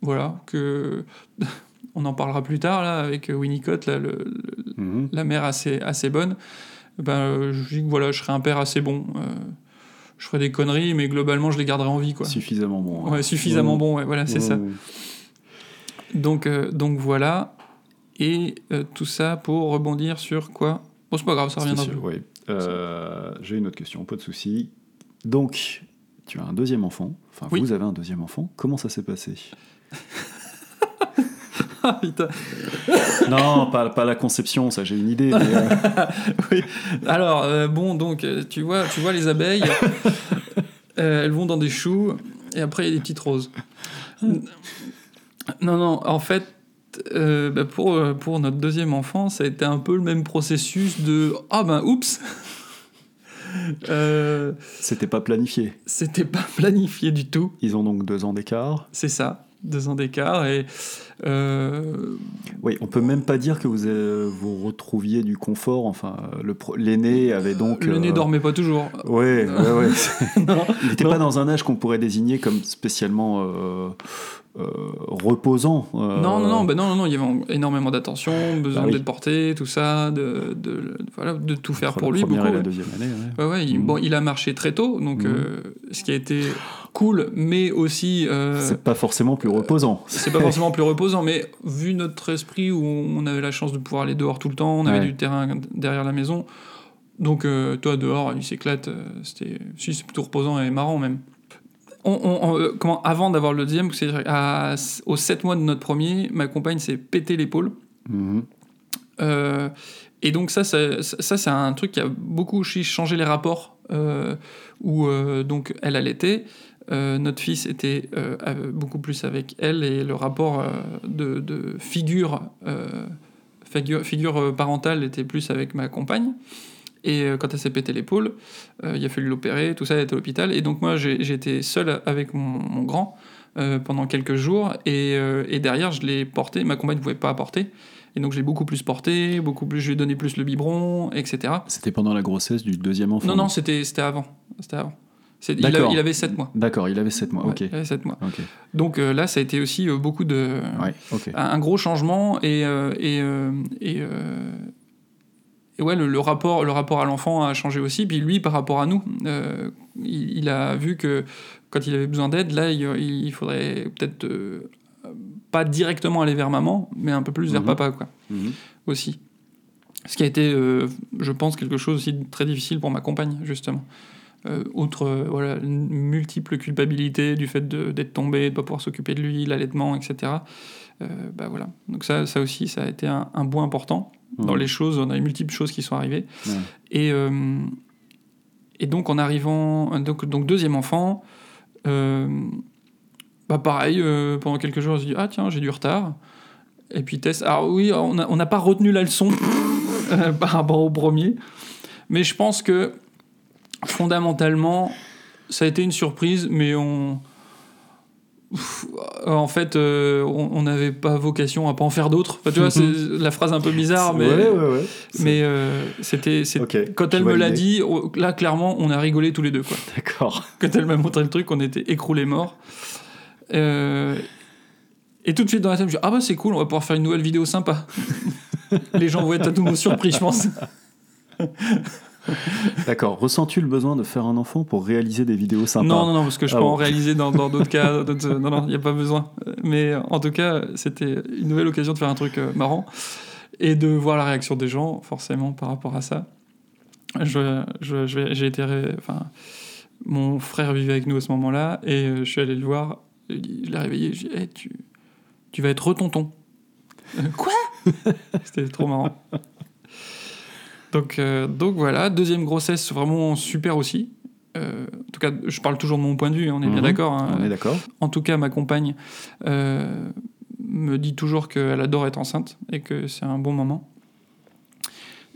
Voilà, que. *laughs* On en parlera plus tard, là, avec Winnicott, là, le- le- Mhm. la mère assez, assez bonne. Ben, euh, je dis que voilà, je serais un père assez bon. Euh, je ferais des conneries, mais globalement, je les garderais en vie, quoi. Suffisamment bon. hein. Ouais, suffisamment Mhm. bon, ouais, voilà, c'est ça. Mhm. Donc, euh, donc voilà. Et euh, tout ça pour rebondir sur quoi? Bon, c'est pas grave, ça reviendra. Oui. Euh, J'ai une autre question, pas de souci. Donc, tu as un deuxième enfant. Enfin, Oui. vous avez un deuxième enfant. Comment ça s'est passé? *laughs* Ah, putain. Non, pas, pas la conception, ça j'ai une idée. mais, euh, *laughs* Oui. Alors, euh, bon, donc, tu vois, tu vois les abeilles, euh, elles vont dans des choux, et après, il y a des petites roses. Non, non, en fait, euh, bah, pour, euh, pour notre deuxième enfant, ça a été un peu le même processus de « Ah ben, oups *laughs* Euh, C'était pas planifié. C'était pas *laughs* planifié du tout. Ils ont donc deux ans d'écart. C'est ça, deux ans d'écart. Et euh, Oui, on peut même pas dire que vous euh, vous retrouviez du confort. Enfin, l'aîné avait donc. le nez euh, dormait pas toujours. Ouais, ouais, ouais. *laughs* Il n'était pas dans un âge qu'on pourrait désigner comme spécialement euh, reposant. non, non, non, bah non, non, non, il y avait énormément d'attention, besoin Bah oui. d'être porté, tout ça, de, de, voilà, de tout faire pour lui. première beaucoup, et la deuxième année. ouais. Ouais, il, Mhm. bon, il a marché très tôt, donc euh, ce qui a été cool, mais aussi. euh, C'est pas forcément plus reposant. c'est pas forcément *laughs* plus reposant, mais vu notre esprit où on avait la chance de pouvoir aller dehors tout le temps, on avait Ouais. du terrain derrière la maison, donc euh, toi dehors, il s'éclate, euh, c'était, si c'est plutôt reposant et marrant même. On, on- on- comment, avant d'avoir le deuxième, c'est à, aux 7 mois de notre premier, ma compagne s'est pété l'épaule. Mhm. Euh, et donc ça, ça, ça, c'est un truc qui a beaucoup changé les rapports, euh, où euh, donc elle allaitait, euh, notre fils était euh, beaucoup plus avec elle, et le rapport euh, de, de figure, figure, figure parentale était plus avec ma compagne. Et quand elle s'est pété l'épaule, il a fallu l'opérer, tout ça, elle était à l'hôpital. Et donc moi, été seul avec mon, mon grand pendant quelques jours. Et, et derrière, je l'ai porté. Ma compagne ne pouvait pas porter. Et donc, je l'ai beaucoup plus porté, beaucoup plus, je lui ai donné plus le biberon, etc. C'était pendant la grossesse du deuxième enfant. Non, non, c'était avant. C'était avant. Il, a- D'accord. il avait 7 mois. D'accord, il avait 7 mois. Ouais, ok. il avait 7 mois. Donc euh, là, ça a été aussi euh, beaucoup de. Ouais, un, un gros changement et, euh, et, et, et ouais, le, le rapport, le rapport à l'enfant a changé aussi. Puis lui, par rapport à nous, il, il a vu que quand il avait besoin d'aide, là, il, il faudrait peut-être pas directement aller vers maman, mais un peu plus vers Mhm. papa, quoi, Mhm. aussi. Ce qui a été, euh, je pense, quelque chose aussi de très difficile pour ma compagne, justement. Euh, outre euh, voilà, une multiple culpabilité du fait d'être tombé, de pas pouvoir s'occuper de lui, l'allaitement, etc. Euh, bah voilà. Donc ça, ça aussi, ça a été un, un bout important dans Mhm. les choses, dans les multiples choses qui sont arrivées. Et, euh, et donc en arrivant, donc, donc deuxième enfant, euh, bah pareil, pendant quelques jours, je me dit, ah tiens, j'ai du retard. Et puis Tess, alors oui, on n'a pas retenu la leçon *laughs* par rapport au premier, mais je pense que fondamentalement, ça a été une surprise, mais on... En fait, euh, on n'avait pas vocation à pas en faire d'autres. Enfin, tu vois, c'est la phrase un peu bizarre, mais, Ouais, ouais, ouais. Mais euh, c'était, quand elle me l'a dit, oh, là clairement, on a rigolé tous les deux. Quoi. D'accord. Quand elle m'a montré le truc, on était écroulés morts. Euh, et tout de suite dans la tête, je me dis ah bah c'est cool, on va pouvoir faire une nouvelle vidéo sympa. *laughs* les gens vont être à nouveau surpris, je pense. *laughs* *laughs* D'accord. Ressens-tu le besoin de faire un enfant pour réaliser des vidéos sympas Non, non, non, parce que je Ah peux bon. en réaliser dans d'autres cas. *laughs* non, non, il n'y a pas besoin. Mais en tout cas, c'était une nouvelle occasion de faire un truc euh, marrant et de voir la réaction des gens, forcément, par rapport à ça. Je, je- je vais- j'ai été. ré- Enfin, mon frère vivait avec nous à ce moment-là et euh, je suis allé le voir. Je l'ai- réveillé. Je lui ai dit, Hey, tu, tu vas être retonton. Quoi? C'était trop marrant. Donc, euh, donc voilà, deuxième grossesse vraiment super aussi. Euh, en tout cas, je parle toujours de mon point de vue, on est bien Mhm. d'accord. hein. On est d'accord. En tout cas, ma compagne euh, me dit toujours qu'elle adore être enceinte et que c'est un bon moment.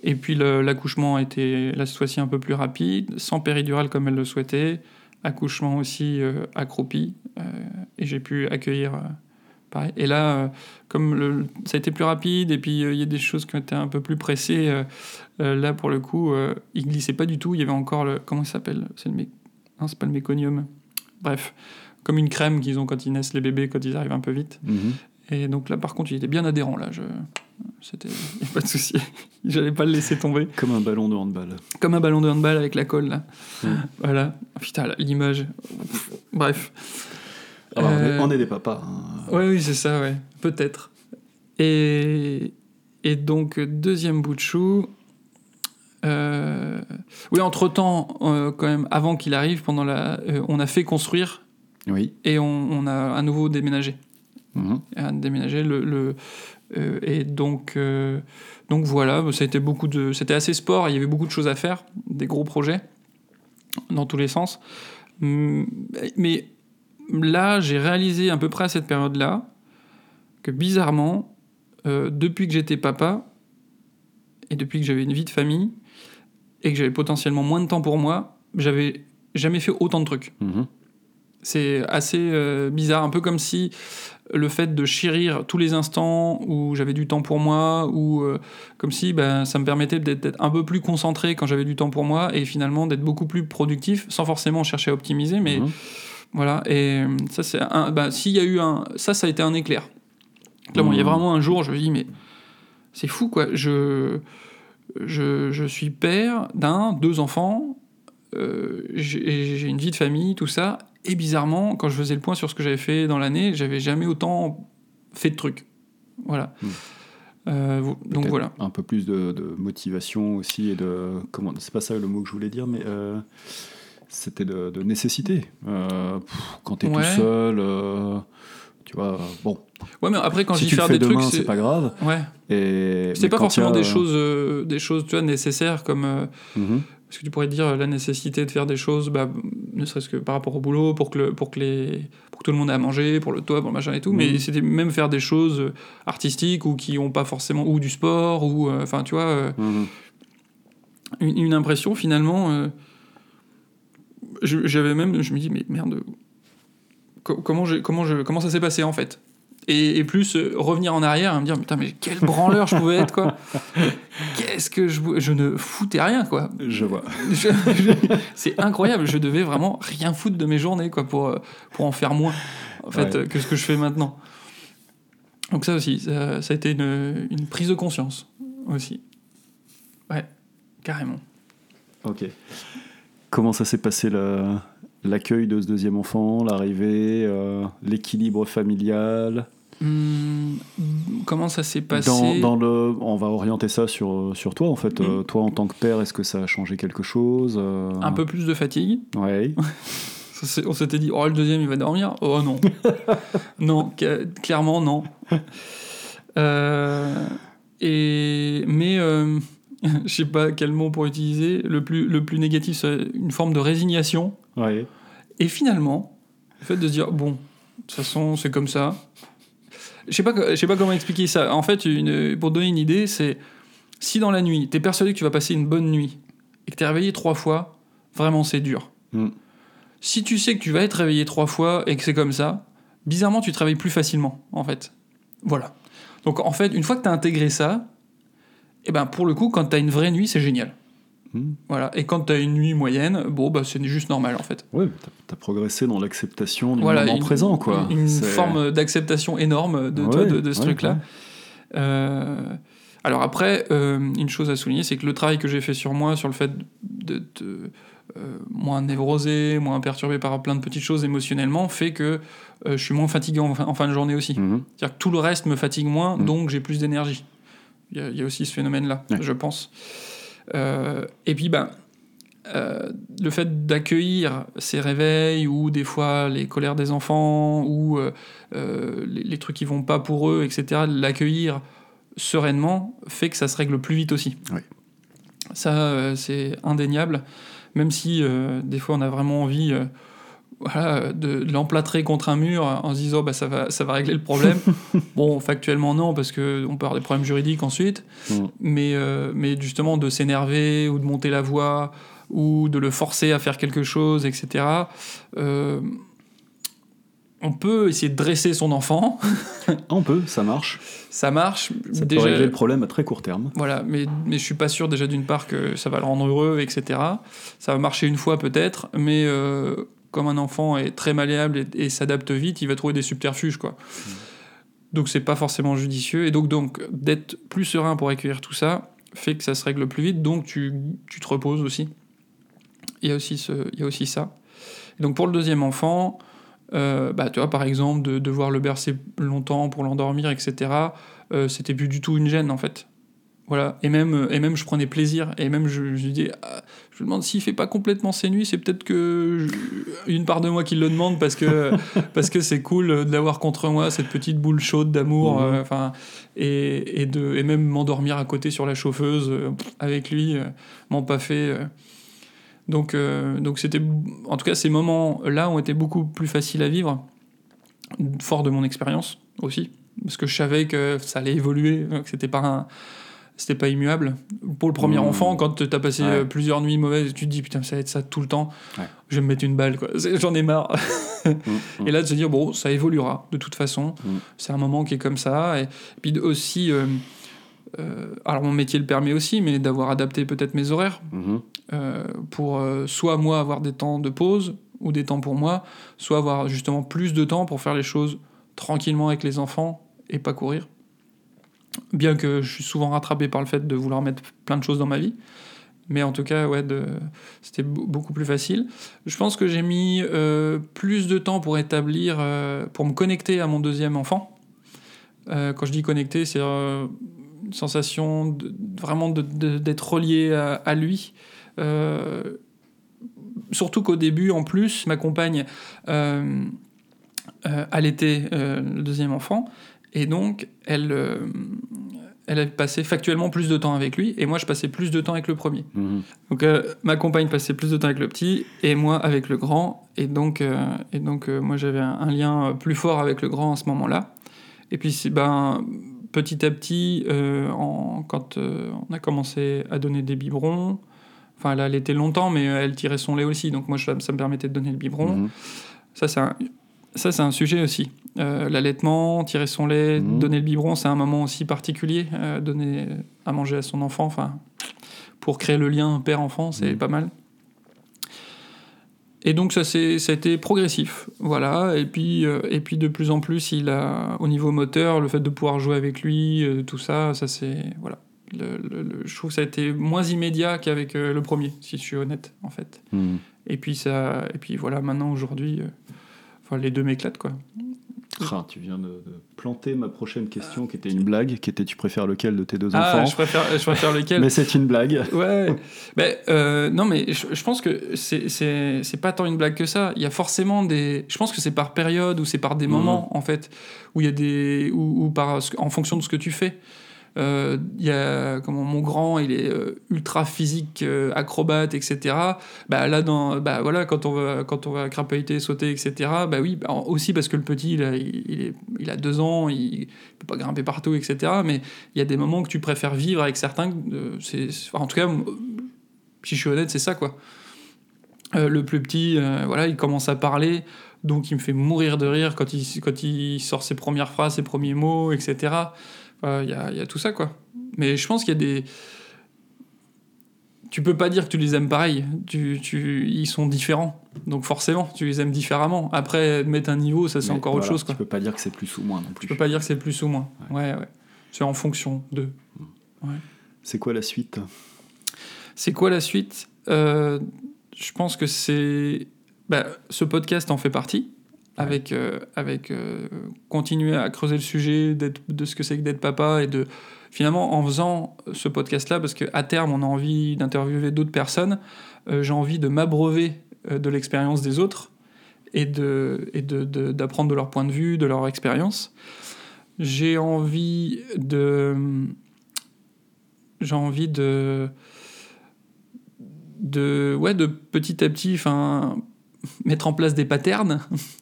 Et puis l'accouchement a été, là, cette fois-ci, un peu plus rapide, sans péridurale comme elle le souhaitait, accouchement aussi accroupi, et j'ai pu accueillir pareil. Et là, euh, comme le- ça a été plus rapide, et puis euh, il y a des choses qui ont été un peu plus pressées, euh, là, pour le coup, il glissait pas du tout, il y avait encore le... Comment ça s'appelle? C'est le mé- Non, c'est pas le méconium. Bref, comme une crème qu'ils ont quand ils naissent les bébés, quand ils arrivent un peu vite. Mhm. Et donc là, par contre, il était bien adhérent. Là, je... c'était, y a pas de souci. *laughs* J'allais pas le laisser tomber. Comme un ballon de handball. Comme un ballon de handball avec la colle là. Mm. Voilà. Putain, là, l'image. Bref. Alors, on est- Euh, on est des papas. hein. Ouais, oui, c'est ça, ouais. Peut-être. Et, et donc, deuxième bout de chou. euh, Oui, entre-temps, euh, quand même, avant qu'il arrive, pendant la... on a fait construire Oui. et on, on a à nouveau déménagé. Mhm. à déménager. Le, le- et donc, donc voilà, ça a été beaucoup de, c'était assez sport. Il y avait beaucoup de choses à faire, des gros projets dans tous les sens. Hum, Mais là, j'ai réalisé à peu près à cette période-là que bizarrement, euh, depuis que j'étais papa et depuis que j'avais une vie de famille et que j'avais potentiellement moins de temps pour moi, j'avais jamais fait autant de trucs. Mhm. C'est assez euh, bizarre, un peu comme si le fait de chérir tous les instants où j'avais du temps pour moi, ou euh, comme si ben, ça me permettait d'être un peu plus concentré quand j'avais du temps pour moi, et finalement d'être beaucoup plus productif, sans forcément chercher à optimiser, mais Mhm. Voilà. Et euh, ça, c'est un. Ben, s'il y a eu un. Ça, ça a été un éclair. Clairement, il y a Mhm. vraiment un jour, je me dis, mais c'est fou, quoi. Je, je, je suis père d'un, deux enfants, euh, j'ai une vie de famille, tout ça. Et bizarrement, quand je faisais le point sur ce que j'avais fait dans l'année, j'avais jamais autant fait de trucs. Voilà. Mhm. Euh, donc voilà. Un peu plus de, de motivation aussi et de. Comment C'est pas ça le mot que je voulais dire, mais. euh, c'était de, de nécessité. Euh, pff, quand t'es Ouais. tout seul, euh, tu vois, bon. Ouais, mais après, quand si faire fais des demain, trucs, c'est pas grave. Ouais. Et C'est pas forcément a, des choses, euh, des choses, tu vois, nécessaires comme. euh, Mhm. Parce que tu pourrais dire la nécessité de faire des choses, bah, ne serait-ce que par rapport au boulot, pour que, le, pour, que les, pour que tout le monde ait à manger, pour le toit, pour le machin et tout, mais Mhm. c'était même faire des choses artistiques ou qui ont pas forcément, ou du sport, ou, euh, enfin, tu vois, euh, Mhm. une, une impression finalement. euh, J'avais même, je me dis, mais merde, co- comment, comment, je, comment ça s'est passé en fait? Et, et plus euh, revenir en arrière et me dire, putain, mais quel branleur je pouvais être, quoi. *laughs* Qu'est-ce que je, je ne foutais rien, quoi. Je vois. C'est incroyable, je devais vraiment rien foutre de mes journées, quoi, pour, euh, pour en faire moins, en fait, Ouais. que ce que je fais maintenant. Donc ça aussi, ça, ça a été une, une prise de conscience, aussi. Ouais, carrément. Ok. Comment ça s'est passé la- l'accueil de ce deuxième enfant, l'arrivée, euh, l'équilibre familial? Hum, comment ça s'est passé? Dans, dans le, On va orienter ça sur, sur toi en fait. Euh, toi en tant que père, est-ce que ça a changé quelque chose euh, Un peu plus de fatigue. *laughs* C'est- on s'était dit, oh, le deuxième, il va dormir? Oh non. *laughs* non, clairement, non. Euh, et, mais, *laughs* je sais pas quel mot pour utiliser. Le plus, le plus négatif, c'est une forme de résignation. Ouais. Et finalement, le fait de se dire, bon, de toute façon, c'est comme ça. Je sais pas, je sais pas comment expliquer ça. En fait, une, pour donner une idée, c'est si dans la nuit, tu es persuadé que tu vas passer une bonne nuit et que tu es réveillé trois fois, vraiment, c'est dur. Mm. Si tu sais que tu vas être réveillé trois fois et que c'est comme ça, bizarrement, tu te réveilles plus facilement, en fait. Voilà. Donc, en fait, une fois que tu as intégré ça, et ben, pour le coup, quand tu as une vraie nuit, c'est génial. Mm. Voilà. Et quand tu as une nuit moyenne, bon, bah, c'est juste normal, en fait. Ouais, t'as as progressé dans l'acceptation du Voilà, moment une, présent, quoi. Une forme d'acceptation énorme de, toi, de, de ce ouais, truc-là. ouais. Euh, alors après, euh, une chose à souligner, c'est que le travail que j'ai fait sur moi, sur le fait de, de, euh, moins névrosé, moins perturbé par plein de petites choses émotionnellement, fait que euh, je suis moins fatigué en, fin- en fin de journée aussi. Mhm. C'est-à-dire que tout le reste me fatigue moins, Mhm. donc j'ai plus d'énergie. Il y, a- il y a aussi ce phénomène-là, Ouais. je pense. Euh, et puis, ben, euh, le fait d'accueillir ces réveils ou des fois les colères des enfants ou euh, les, les trucs qui vont pas pour eux, etc., l'accueillir sereinement fait que ça se règle plus vite aussi. Oui. Ça, c'est indéniable, même si des fois on a vraiment envie voilà, de, de l'emplâtrer contre un mur en se disant bah, ça, va, ça va régler le problème. *laughs* bon, factuellement non, parce qu'on peut avoir des problèmes juridiques ensuite, Mhm. mais, euh, mais justement de s'énerver ou de monter la voix ou de le forcer à faire quelque chose, etc. euh, on peut essayer de dresser son enfant, *laughs* On peut, ça marche. ça marche. Ça peut déjà, régler le problème à très court terme. voilà, mais, mais je suis pas sûr déjà d'une part que ça va le rendre heureux, etc. Ça va marcher une fois peut-être, mais euh, comme un enfant est très malléable et, et s'adapte vite, il va trouver des subterfuges, quoi. Donc c'est pas forcément judicieux. Et donc, donc d'être plus serein pour accueillir tout ça fait que ça se règle plus vite, donc tu, tu te reposes aussi. Il y a aussi, ce, il y a aussi ça. Et donc pour le deuxième enfant, euh, bah, tu vois, par exemple, de devoir le bercer longtemps pour l'endormir, etc., euh, c'était plus du tout une gêne, en fait. Voilà. Et même, et même je prenais plaisir. Et même, je, je dis, ah, je me demande s'il fait pas complètement ses nuits, c'est peut-être que je- une part de moi qui le demande parce que *laughs* parce que c'est cool de l'avoir contre moi, cette petite boule chaude d'amour. Mhm. euh, Enfin, et, et de et même m'endormir à côté sur la chauffeuse euh, avec lui, euh, m'en pas fait. euh. Donc, donc c'était, en tout cas, ces moments-là ont été beaucoup plus faciles à vivre, fort de mon expérience aussi, parce que je savais que ça allait évoluer, que c'était pas un- c'était pas immuable. Pour le premier Mmh. enfant, quand t'as passé Ouais. euh, plusieurs nuits mauvaises, tu te dis putain ça va être ça tout le temps, Ouais. je vais me mettre une balle quoi. *laughs* J'en ai marre. Mm, Et là de se dire bon ça évoluera de toute façon, c'est un moment qui est comme ça. Et puis aussi, euh, euh, alors mon métier le permet aussi, mais d'avoir adapté peut-être mes horaires euh, pour soit moi avoir des temps de pause ou des temps pour moi, soit avoir justement plus de temps pour faire les choses tranquillement avec les enfants et pas courir. Bien que je suis souvent rattrapé par le fait de vouloir mettre plein de choses dans ma vie. Mais en tout cas, ouais, c'était be- beaucoup plus facile. Je pense que j'ai mis euh, plus de temps pour établir, euh, pour me connecter à mon deuxième enfant. Euh, quand je dis connecter, c'est une sensation de, vraiment d'être relié à, à lui. Surtout qu'au début, en plus, ma compagne allaitait le deuxième enfant. Et donc, elle, euh, elle passé factuellement plus de temps avec lui, et moi, je passais plus de temps avec le premier. Mhm. Donc, euh, ma compagne passait plus de temps avec le petit, et moi avec le grand. Et donc, euh, et donc moi, j'avais un, un lien plus fort avec le grand à ce moment-là. Et puis, ben, petit à petit, en- quand on a commencé à donner des biberons, enfin, elle allaitait longtemps, mais elle tirait son lait aussi, donc moi, je- ça me permettait de donner le biberon. Mhm. Ça, c'est un, ça, c'est un sujet aussi. Euh, L'allaitement, tirer son lait, Mhm. donner le biberon, c'est un moment aussi particulier. euh, donner à manger à son enfant, enfin, pour créer le lien père-enfant, c'est Mhm. pas mal. Et donc ça, c'est- ça a été progressif, voilà. Et puis, euh, et puis de plus en plus, il a, au niveau moteur, le fait de pouvoir jouer avec lui, tout ça, ça c'est voilà. Le- le- le- je trouve que ça a été moins immédiat qu'avec le premier, si je suis honnête, en fait. Mhm. Et puis ça, et puis voilà, maintenant aujourd'hui, euh, enfin les deux m'éclatent quoi. Ah, tu viens de, de planter ma prochaine question, qui était une blague, qui était tu préfères lequel de tes deux Ah, enfants je préfère, je préfère lequel *laughs* Mais c'est une blague. *laughs* Ouais, mais euh, non, mais je, je pense que c'est- c'est c'est pas tant une blague que ça. Il y a forcément des. Je pense que c'est par période ou c'est par des Mhm. moments, en fait, où il y a des. ou, ou par, en fonction de ce que tu fais. Euh, y a comment mon grand, il est euh, ultra physique, euh, acrobate, etc. Bah là, dans, bah voilà, quand on va, quand on va crapahuter, sauter, etc. Bah oui, bah, aussi parce que le petit, il a, il, il a deux ans, il peut pas grimper partout, etc. Mais il y a des moments que tu préfères vivre avec certains. euh, c'est, en tout cas, si je suis honnête, c'est ça quoi. Le plus petit, voilà, il commence à parler, donc il me fait mourir de rire quand il, quand il sort ses premières phrases, ses premiers mots, etc. Euh, Il y, a, il y a tout ça quoi. Mais je pense qu'il y a des. Tu peux pas dire que tu les aimes pareil. Tu, tu, ils sont différents. Donc forcément, tu les aimes différemment. Après, mettre un niveau, ça c'est encore autre chose. Quoi. Tu peux pas dire que c'est plus ou moins non plus. Tu peux pas dire que c'est plus ou moins. Ouais, ouais. C'est en fonction de. C'est quoi la suite? C'est quoi la suite? Euh, Je pense que c'est. bah, ce podcast en fait partie. Avec, euh, avec euh, continuer à creuser le sujet de ce que c'est que d'être papa et de. Finalement, en faisant ce podcast-là, parce qu'à terme, on a envie d'interviewer d'autres personnes, euh, j'ai envie de m'abreuver de l'expérience des autres et de et de- de- d'apprendre de, leur point de vue, de leur expérience. J'ai envie de. J'ai envie de de ouais de petit à petit enfin mettre en place des patterns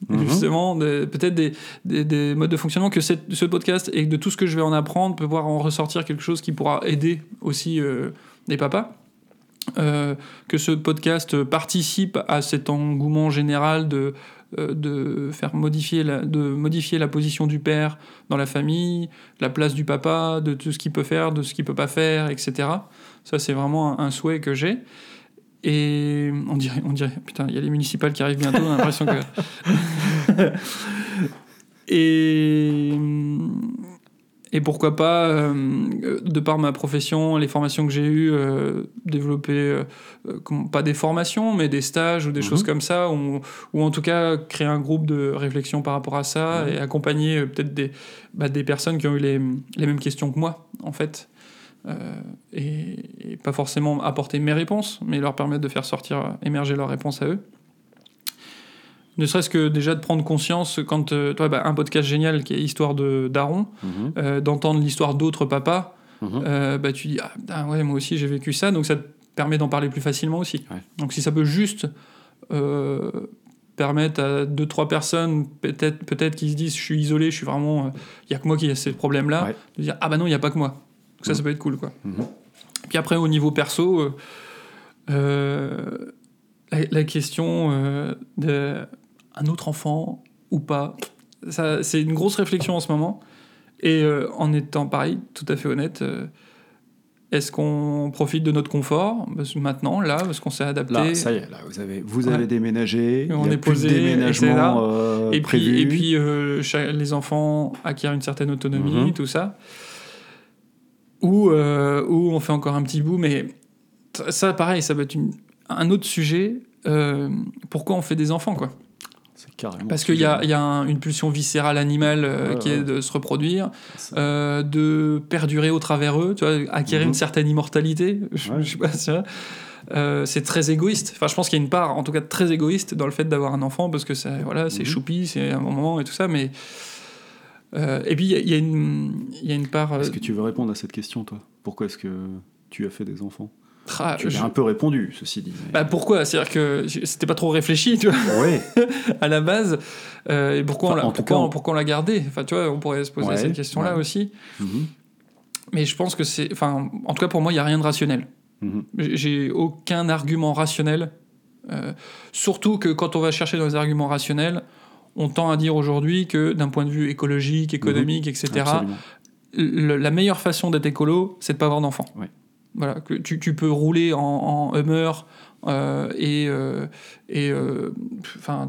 Mhm. justement de- peut-être des, des, des modes de fonctionnement que cette- ce podcast et de tout ce que je vais en apprendre peut pouvoir en ressortir quelque chose qui pourra aider aussi euh, les papas Euh, que ce podcast participe à cet engouement général de euh, de faire modifier la, de modifier la position du père dans la famille, la place du papa, de tout ce qu'il peut faire, de ce qu'il peut pas faire, etc. Ça, c'est vraiment un, un souhait que j'ai. Et on dirait, on dirait, putain, il y a les municipales qui arrivent bientôt, on a l'impression que. *laughs* et. Et pourquoi pas, euh, de par ma profession, les formations que j'ai eues, euh, développer, euh, pas des formations, mais des stages ou des Mhm. choses comme ça, ou, ou en tout cas créer un groupe de réflexion par rapport à ça Ouais. et accompagner peut-être des, bah, des personnes qui ont eu les, les mêmes questions que moi, en fait. Euh, et, et pas forcément apporter mes réponses, mais leur permettre de faire sortir, émerger leurs réponses à eux. Ne serait-ce que déjà de prendre conscience quand euh, toi, bah, un podcast génial qui est Histoire de Daron, Mhm. euh, d'entendre l'histoire d'autres papas, Mhm. euh, bah, tu dis ah ouais moi aussi j'ai vécu ça, donc ça te permet d'en parler plus facilement aussi. Ouais. Donc si ça peut juste euh, permettre à deux trois personnes peut-être peut-être qui se disent je suis isolé, je suis vraiment il y a que moi qui ai ces problèmes là, Ouais. de dire ah bah non il y a pas que moi. Ça ça peut être cool quoi. Mhm. Puis après, au niveau perso, euh, euh, la, la question euh, de un autre enfant ou pas, ça, c'est une grosse réflexion en ce moment. Et euh, en étant pareil, tout à fait honnête, est-ce qu'on profite de notre confort maintenant, là, parce qu'on s'est adapté? Là, ça y est, là, vous avez, vous Ouais. avez déménagé, On il y a est plus posé, de déménagement euh, et prévu. puis, et puis euh, les enfants acquièrent une certaine autonomie, Mhm. tout ça. Ou, euh, ou on fait encore un petit bout, mais ça, pareil, ça va être une- un autre sujet. euh, pourquoi on fait des enfants, quoi Parce qu'il y a, y a un- une pulsion viscérale animale euh, Ouais, qui ouais. est de se reproduire, Ça- euh, de perdurer au travers eux, tu vois, acquérir Mhm. une certaine immortalité. Je, Ouais. je sais pas, c'est. Euh, très égoïste. Enfin, je pense qu'il y a une part, en tout cas, très égoïste dans le fait d'avoir un enfant parce que c'est voilà, c'est Mhm. choupi, c'est un moment et tout ça. Mais euh, et puis il y, y a une, il y a une part. euh, Est-ce que tu veux répondre à cette question, toi? Pourquoi est-ce que tu as fait des enfants? Ah, Tu je- as un peu répondu, ceci dit. bah, pourquoi? C'est-à-dire que c'était pas trop réfléchi, tu vois, ouais, *laughs* à la base. Euh, et pourquoi, Enfin, on l'a, en pourquoi, cas, on- pourquoi on l'a gardé? Enfin, tu vois, on pourrait se poser Ouais, cette question-là ouais. aussi. Mhm, Mais je pense que c'est. Enfin, en tout cas, pour moi, il n'y a rien de rationnel. mhm. J'ai j'ai aucun argument rationnel. Euh, surtout que quand on va chercher dans les arguments rationnels, on tend à dire aujourd'hui que d'un point de vue écologique, économique, etc., Absolument. le- la meilleure façon d'être écolo, c'est de pas avoir d'enfants. Ouais. Voilà, que tu, tu peux rouler en, en Hummer euh, et, euh, et, euh,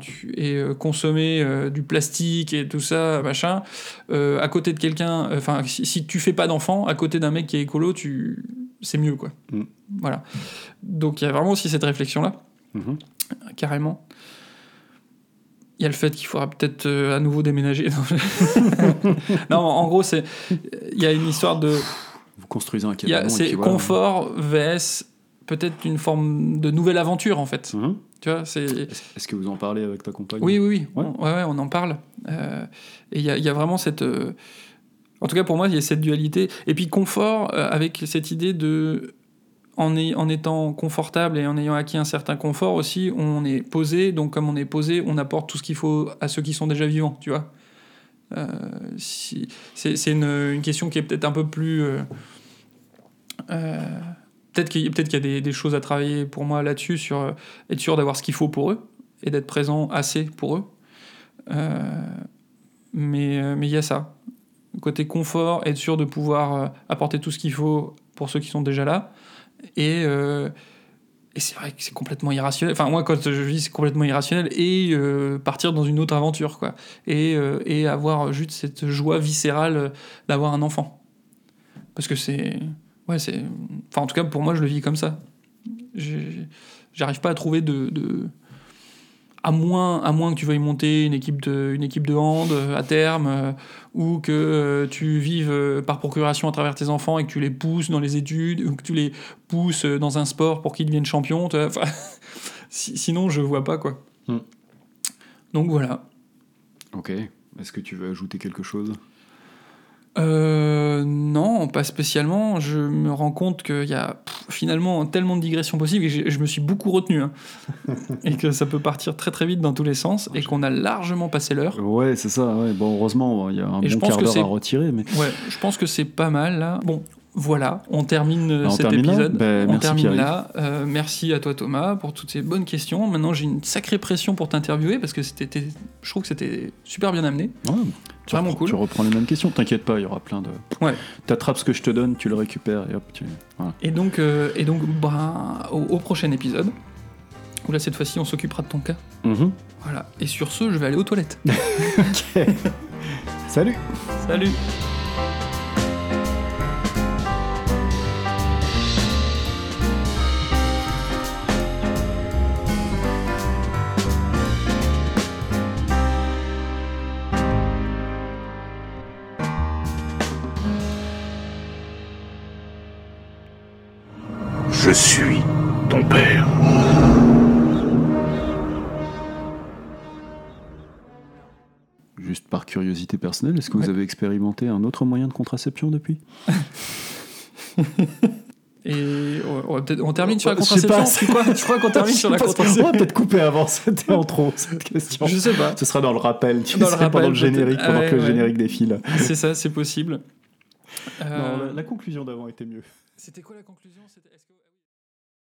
tu- et consommer du plastique et tout ça, machin, à côté de quelqu'un, enfin, si, si tu fais pas d'enfants, à côté d'un mec qui est écolo, tu, c'est mieux, quoi. Mm. Voilà. Donc il y a vraiment aussi cette réflexion-là Mhm. carrément. Il y a le fait qu'il faudra peut-être euh, à nouveau déménager. *laughs* *laughs* non, en gros, c'est il y a une histoire de Vous construisez un cabanon. c'est confort vs peut-être une forme de nouvelle aventure en fait. Mhm. Tu vois, c'est Est-ce que vous en parlez avec ta compagne oui, oui, oui. Ouais. On, ouais, ouais, on en parle. Euh, et il y y a vraiment cette. euh, En tout cas, pour moi, il y a cette dualité. Et puis, confort euh, avec cette idée de. En, étant confortable et en ayant acquis un certain confort aussi, on est posé. Donc, comme on est posé, on apporte tout ce qu'il faut à ceux qui sont déjà vivants, tu vois. Euh, c'est une, question qui est peut-être un peu plus. euh, euh, peut-être qu'il peut-être qu'il y a des, choses à travailler pour moi là-dessus, sur être sûr d'avoir ce qu'il faut pour eux et d'être présent assez pour eux. Mais il y a ça. Côté confort, être sûr de pouvoir apporter tout ce qu'il faut pour ceux qui sont déjà là. Et, euh, et c'est vrai que c'est complètement irrationnel. Enfin, moi, quand je vis, c'est complètement irrationnel. Et euh, partir dans une autre aventure, quoi. Et, euh, et avoir juste cette joie viscérale d'avoir un enfant. Parce que c'est. Ouais, c'est. Enfin, en tout cas, pour moi, je le vis comme ça. J'arrive pas à trouver de- À moins, à moins que tu veuilles monter une équipe de, une équipe de hand euh, à terme, euh, ou que euh, tu vives euh, par procuration à travers tes enfants et que tu les pousses dans les études, ou que tu les pousses dans un sport pour qu'ils deviennent champions. Enfin, *laughs* sinon, je vois pas quoi. Hmm. Donc voilà. Ok. Est-ce que tu veux ajouter quelque chose? Euh, non, pas spécialement. Je me rends compte qu'il y a pff, finalement tellement de digressions possibles et je me suis beaucoup retenu. hein. *laughs* et que ça peut partir très très vite dans tous les sens et qu'on a largement passé l'heure. Ouais, c'est ça. Ouais. Bon, heureusement, il y a un Et je bon pense quart que d'heure c'est- à retirer, mais Ouais, je pense que c'est pas mal là. Bon, voilà, on termine euh, Bah, on cet termine là épisode. Bah, on merci, termine là. Euh, merci à toi Thomas pour toutes ces bonnes questions. Maintenant j'ai une sacrée pression pour t'interviewer parce que c'était, je trouve que c'était super bien amené. Ouais, tu Vraiment reprends- cool. Tu reprends les mêmes questions, t'inquiète pas, il y aura plein de. Ouais. T'attrapes ce que je te donne, tu le récupères et hop, tu. Voilà. Et donc, euh, et donc bah, au, au prochain épisode, où là cette fois-ci on s'occupera de ton cas. Mhm. Voilà. Et sur ce, je vais aller aux toilettes. *laughs* Ok. *laughs* Salut Salut Je suis ton père. Juste par curiosité personnelle, est-ce que Ouais. vous avez expérimenté un autre moyen de contraception depuis? *laughs* Et on, on on termine sur la Je sais contraception. pas. Tu crois, tu crois qu'on termine sur la contraception va peut-être couper avant, c'était en trop cette question. Je sais pas. Ce sera dans le rappel, tu Dans le sais, rappel, pendant le générique, Ah pendant ouais, que le ouais. générique défile. C'est ça, c'est possible. Euh, Non, la, la conclusion d'avant était mieux. C'était quoi la conclusion?